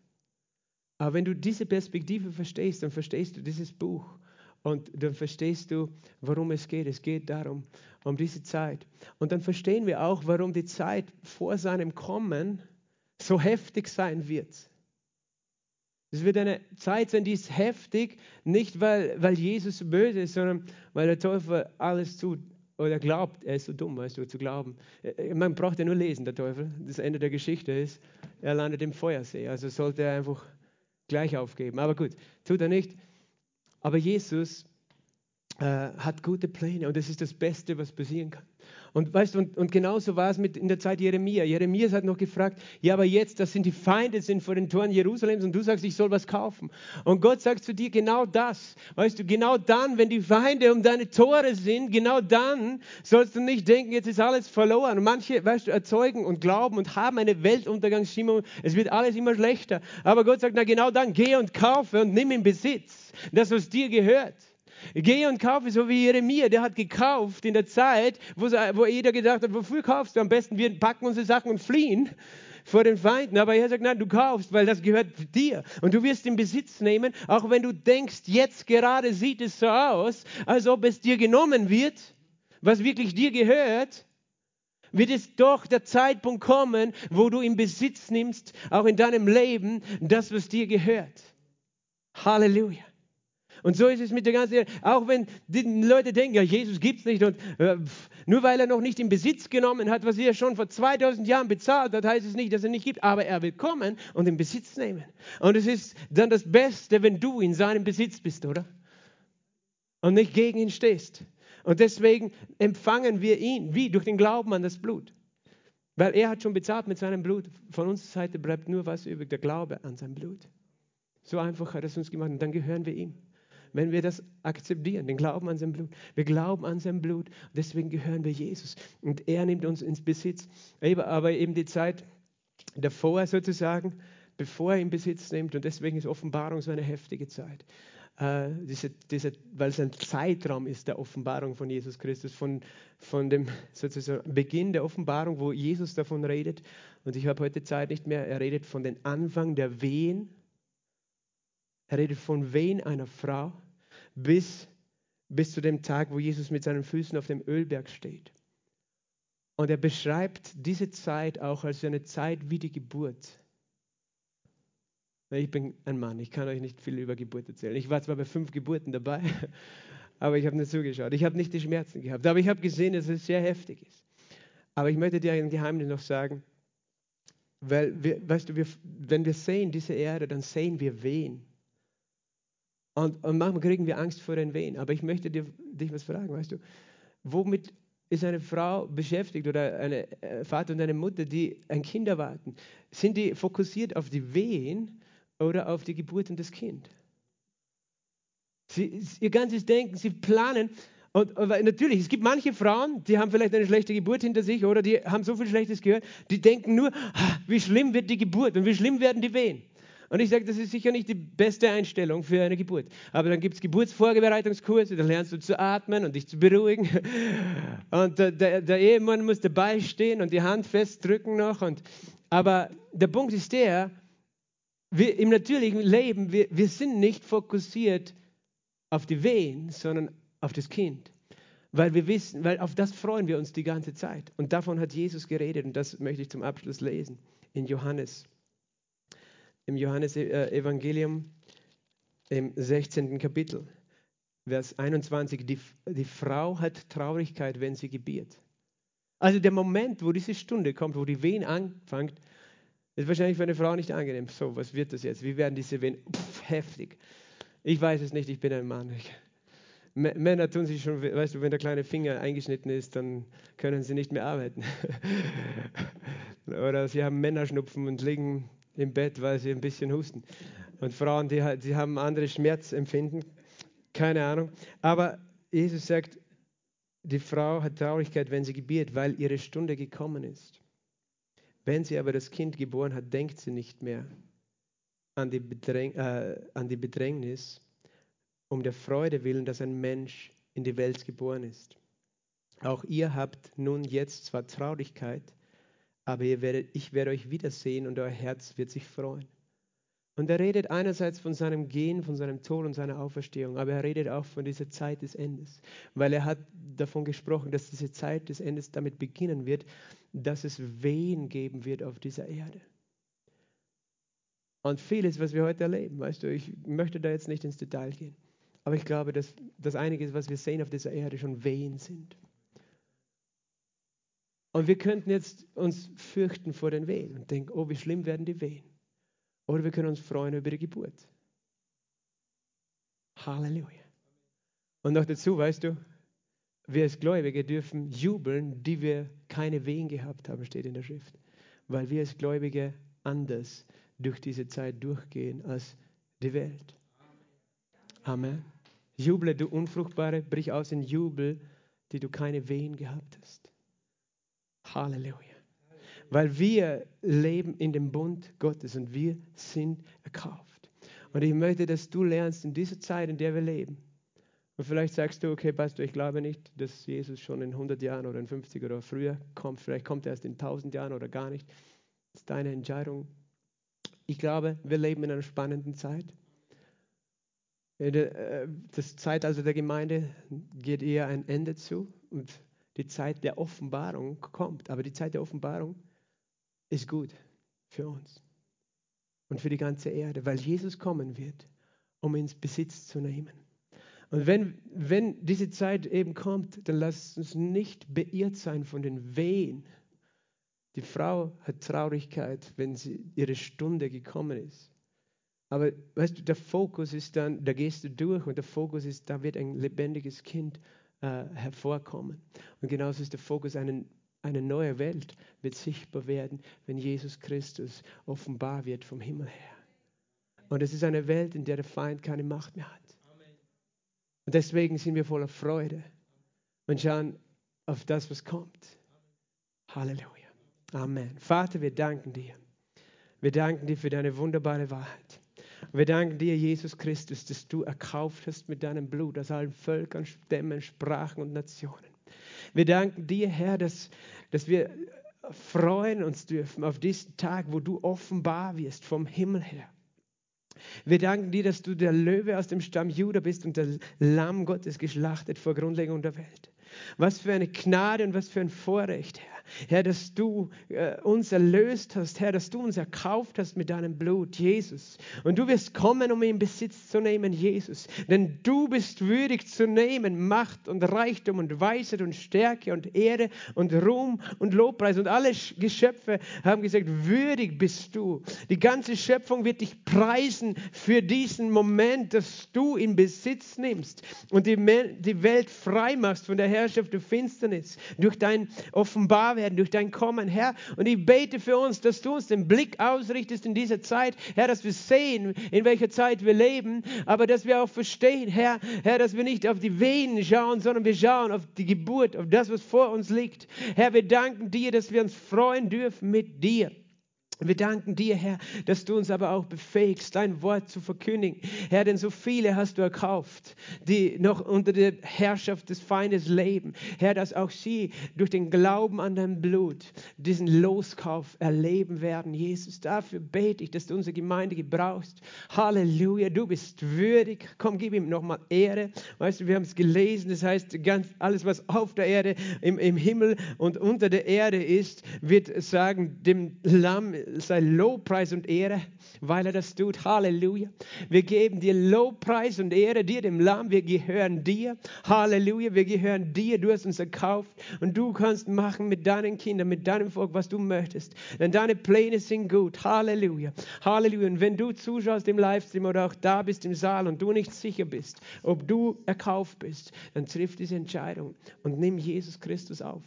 Aber wenn du diese Perspektive verstehst, dann verstehst du dieses Buch und dann verstehst du, worum es geht. Es geht darum, um diese Zeit. Und dann verstehen wir auch, warum die Zeit vor seinem Kommen so heftig sein wird. Es wird eine Zeit sein, die ist heftig, nicht weil, weil Jesus böse ist, sondern weil der Teufel alles tut oder glaubt, er ist so dumm, weißt du, zu glauben. Äh, man braucht ja nur lesen, der Teufel. Das Ende der Geschichte ist, er landet im Feuersee. Also sollte er einfach gleich aufgeben. Aber gut, tut er nicht. Aber Jesus äh, hat gute Pläne und das ist das Beste, was passieren kann. Und weißt und, und genauso war es mit in der Zeit Jeremia. Jeremia hat noch gefragt, ja, aber jetzt, das sind die Feinde sind vor den Toren Jerusalems und du sagst, ich soll was kaufen. Und Gott sagt zu dir genau das. Weißt du, genau dann, wenn die Feinde um deine Tore sind, genau dann sollst du nicht denken, jetzt ist alles verloren. Manche, weißt du, erzeugen und glauben und haben eine Weltuntergangsstimmung. Es wird alles immer schlechter. Aber Gott sagt, na genau dann, geh und kaufe und nimm in Besitz das, was dir gehört. Geh und kaufe, so wie Jeremia, der hat gekauft in der Zeit, wo, jeder gedacht hat, wofür kaufst du? Am besten, wir packen unsere Sachen und fliehen vor den Feinden. Aber er sagt, nein, du kaufst, weil das gehört dir. Und du wirst in Besitz nehmen, auch wenn du denkst, jetzt gerade sieht es so aus, als ob es dir genommen wird, was wirklich dir gehört, wird es doch der Zeitpunkt kommen, wo du in Besitz nimmst, auch in deinem Leben, das, was dir gehört. Halleluja. Und so ist es mit der ganzen. Auch wenn die Leute denken, ja, Jesus gibt es nicht und äh, nur weil er noch nicht in Besitz genommen hat, was er schon vor 2000 Jahren bezahlt hat, heißt es nicht, dass er nicht gibt. Aber er will kommen und in Besitz nehmen. Und es ist dann das Beste, wenn du in seinem Besitz bist, oder? Und nicht gegen ihn stehst. Und deswegen empfangen wir ihn, wie? Durch den Glauben an das Blut. Weil er hat schon bezahlt mit seinem Blut. Von unserer Seite bleibt nur was übrig, der Glaube an sein Blut. So einfach hat er es uns gemacht und dann gehören wir ihm wenn wir das akzeptieren, den Glauben an sein Blut. Wir glauben an sein Blut, deswegen gehören wir Jesus. Und er nimmt uns ins Besitz. Aber eben die Zeit davor sozusagen, bevor er in Besitz nimmt, und deswegen ist Offenbarung so eine heftige Zeit. Äh, diese, diese, weil es ein Zeitraum ist der Offenbarung von Jesus Christus, von, von dem sozusagen Beginn der Offenbarung, wo Jesus davon redet. Und ich habe heute Zeit nicht mehr. Er redet von den Anfang der Wehen er redet von Wehen einer Frau bis, bis zu dem Tag, wo Jesus mit seinen Füßen auf dem Ölberg steht. Und er beschreibt diese Zeit auch als eine Zeit wie die Geburt. Ich bin ein Mann, ich kann euch nicht viel über Geburt erzählen. Ich war zwar bei fünf Geburten dabei, aber ich habe nicht zugeschaut. Ich habe nicht die Schmerzen gehabt, aber ich habe gesehen, dass es sehr heftig ist. Aber ich möchte dir ein Geheimnis noch sagen, weil, wir, weißt du, wir, wenn wir sehen diese Erde, dann sehen wir wen. Und, und manchmal kriegen wir Angst vor den Wehen. Aber ich möchte dir, dich was fragen, weißt du, womit ist eine Frau beschäftigt oder ein äh, Vater und eine Mutter, die ein Kind erwarten? Sind die fokussiert auf die Wehen oder auf die Geburt und das Kind? Sie, ihr ganzes Denken, sie planen. Und, und natürlich, es gibt manche Frauen, die haben vielleicht eine schlechte Geburt hinter sich oder die haben so viel Schlechtes gehört, die denken nur, ah, wie schlimm wird die Geburt und wie schlimm werden die Wehen. Und ich sage, das ist sicher nicht die beste Einstellung für eine Geburt. Aber dann gibt es Geburtsvorbereitungskurse, da lernst du zu atmen und dich zu beruhigen. Und der, der, Ehemann muss dabei stehen und die Hand festdrücken noch. Und, aber der Punkt ist der, wir, im natürlichen Leben, wir, wir sind nicht fokussiert auf die Wehen, sondern auf das Kind. Weil wir wissen, weil auf das freuen wir uns die ganze Zeit. Und davon hat Jesus geredet und das möchte ich zum Abschluss lesen in Johannes im Johannesevangelium im 16. Kapitel, Vers 21, die, die Frau hat Traurigkeit, wenn sie gebiert. Also der Moment, wo diese Stunde kommt, wo die Wehen anfängt, ist wahrscheinlich für eine Frau nicht angenehm. So, was wird das jetzt? Wie werden diese Wehen? Pff, heftig. Ich weiß es nicht, ich bin ein Mann. Ich, Männer tun sich schon, weißt du, wenn der kleine Finger eingeschnitten ist, dann können sie nicht mehr arbeiten. Oder sie haben Männerschnupfen und liegen im Bett, weil sie ein bisschen husten. Und Frauen, die, die haben andere Schmerzempfinden, keine Ahnung. Aber Jesus sagt, die Frau hat Traurigkeit, wenn sie gebiert, weil ihre Stunde gekommen ist. Wenn sie aber das Kind geboren hat, denkt sie nicht mehr an die, Bedräng äh, an die Bedrängnis, um der Freude willen, dass ein Mensch in die Welt geboren ist. Auch ihr habt nun jetzt zwar Traurigkeit, aber ihr werdet, ich werde euch wiedersehen und euer Herz wird sich freuen. Und er redet einerseits von seinem Gehen, von seinem Tod und seiner Auferstehung, aber er redet auch von dieser Zeit des Endes, weil er hat davon gesprochen, dass diese Zeit des Endes damit beginnen wird, dass es Wehen geben wird auf dieser Erde. Und vieles, was wir heute erleben, weißt du, ich möchte da jetzt nicht ins Detail gehen, aber ich glaube, dass, dass einiges, was wir sehen auf dieser Erde, schon Wehen sind. Und wir könnten jetzt uns fürchten vor den Wehen und denken, oh, wie schlimm werden die Wehen. Oder wir können uns freuen über die Geburt. Halleluja. Und noch dazu, weißt du, wir als Gläubige dürfen jubeln, die wir keine Wehen gehabt haben, steht in der Schrift. Weil wir als Gläubige anders durch diese Zeit durchgehen als die Welt. Amen. Juble, du Unfruchtbare, brich aus in Jubel, die du keine Wehen gehabt hast. Halleluja. Weil wir leben in dem Bund Gottes und wir sind erkauft. Und ich möchte, dass du lernst in dieser Zeit, in der wir leben. Und vielleicht sagst du, okay, Pastor, ich glaube nicht, dass Jesus schon in 100 Jahren oder in 50 oder früher kommt. Vielleicht kommt er erst in 1000 Jahren oder gar nicht. Das ist deine Entscheidung. Ich glaube, wir leben in einer spannenden Zeit. Äh, das Zeitalter der Gemeinde geht eher ein Ende zu und die Zeit der Offenbarung kommt. Aber die Zeit der Offenbarung ist gut für uns und für die ganze Erde, weil Jesus kommen wird, um ins Besitz zu nehmen. Und wenn, wenn diese Zeit eben kommt, dann lasst uns nicht beirrt sein von den Wehen. Die Frau hat Traurigkeit, wenn sie ihre Stunde gekommen ist. Aber weißt du, der Fokus ist dann, da gehst du durch und der Fokus ist, da wird ein lebendiges Kind äh, hervorkommen. Und genauso ist der Fokus, einen, eine neue Welt wird sichtbar werden, wenn Jesus Christus offenbar wird vom Himmel her. Und es ist eine Welt, in der der Feind keine Macht mehr hat. Und deswegen sind wir voller Freude und schauen auf das, was kommt. Halleluja. Amen. Vater, wir danken dir. Wir danken dir für deine wunderbare Wahrheit. Wir danken dir, Jesus Christus, dass du erkauft hast mit deinem Blut aus allen Völkern, Stämmen, Sprachen und Nationen. Wir danken dir, Herr, dass, dass wir freuen uns dürfen auf diesen Tag, wo du offenbar wirst vom Himmel her. Wir danken dir, dass du der Löwe aus dem Stamm Juda bist und der Lamm Gottes geschlachtet vor Grundlegung der Welt. Was für eine Gnade und was für ein Vorrecht, Herr. Herr, dass du äh, uns erlöst hast, Herr, dass du uns erkauft hast mit deinem Blut, Jesus. Und du wirst kommen, um ihn Besitz zu nehmen, Jesus. Denn du bist würdig zu nehmen Macht und Reichtum und Weisheit und Stärke und Ehre und Ruhm und Lobpreis. Und alle Geschöpfe haben gesagt, würdig bist du. Die ganze Schöpfung wird dich preisen für diesen Moment, dass du in Besitz nimmst und die, die Welt frei machst von der Herrschaft der Finsternis, durch dein Offenbarwerden, durch dein Kommen, Herr. Und ich bete für uns, dass du uns den Blick ausrichtest in dieser Zeit, Herr, dass wir sehen, in welcher Zeit wir leben, aber dass wir auch verstehen, Herr, Herr, dass wir nicht auf die Venen schauen, sondern wir schauen auf die Geburt, auf das, was vor uns liegt. Herr, wir danken dir, dass wir uns freuen dürfen mit dir. Wir danken dir, Herr, dass du uns aber auch befähigst, dein Wort zu verkündigen. Herr, denn so viele hast du erkauft, die noch unter der Herrschaft des Feindes leben. Herr, dass auch sie durch den Glauben an dein Blut diesen Loskauf erleben werden. Jesus, dafür bete ich, dass du unsere Gemeinde gebrauchst. Halleluja, du bist würdig. Komm, gib ihm nochmal Ehre. Weißt du, wir haben es gelesen, das heißt, ganz, alles, was auf der Erde, im, im Himmel und unter der Erde ist, wird sagen, dem Lamm sei Lobpreis und Ehre, weil er das tut. Halleluja. Wir geben dir Lobpreis und Ehre, dir, dem Lamm. Wir gehören dir. Halleluja. Wir gehören dir. Du hast uns erkauft und du kannst machen mit deinen Kindern, mit deinem Volk, was du möchtest. Denn deine Pläne sind gut. Halleluja. Halleluja. Und wenn du zuschaust im Livestream oder auch da bist im Saal und du nicht sicher bist, ob du erkauft bist, dann triff diese Entscheidung und nimm Jesus Christus auf.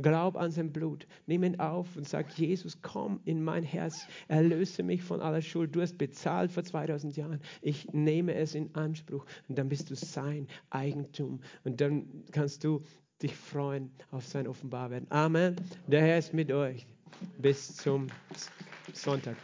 Glaub an sein Blut. Nimm ihn auf und sag, Jesus, komm in mein Herz. Erlöse mich von aller Schuld. Du hast bezahlt vor 2000 Jahren. Ich nehme es in Anspruch. Und dann bist du sein Eigentum. Und dann kannst du dich freuen auf sein Offenbarwerden. Amen. Der Herr ist mit euch. Bis zum Sonntag.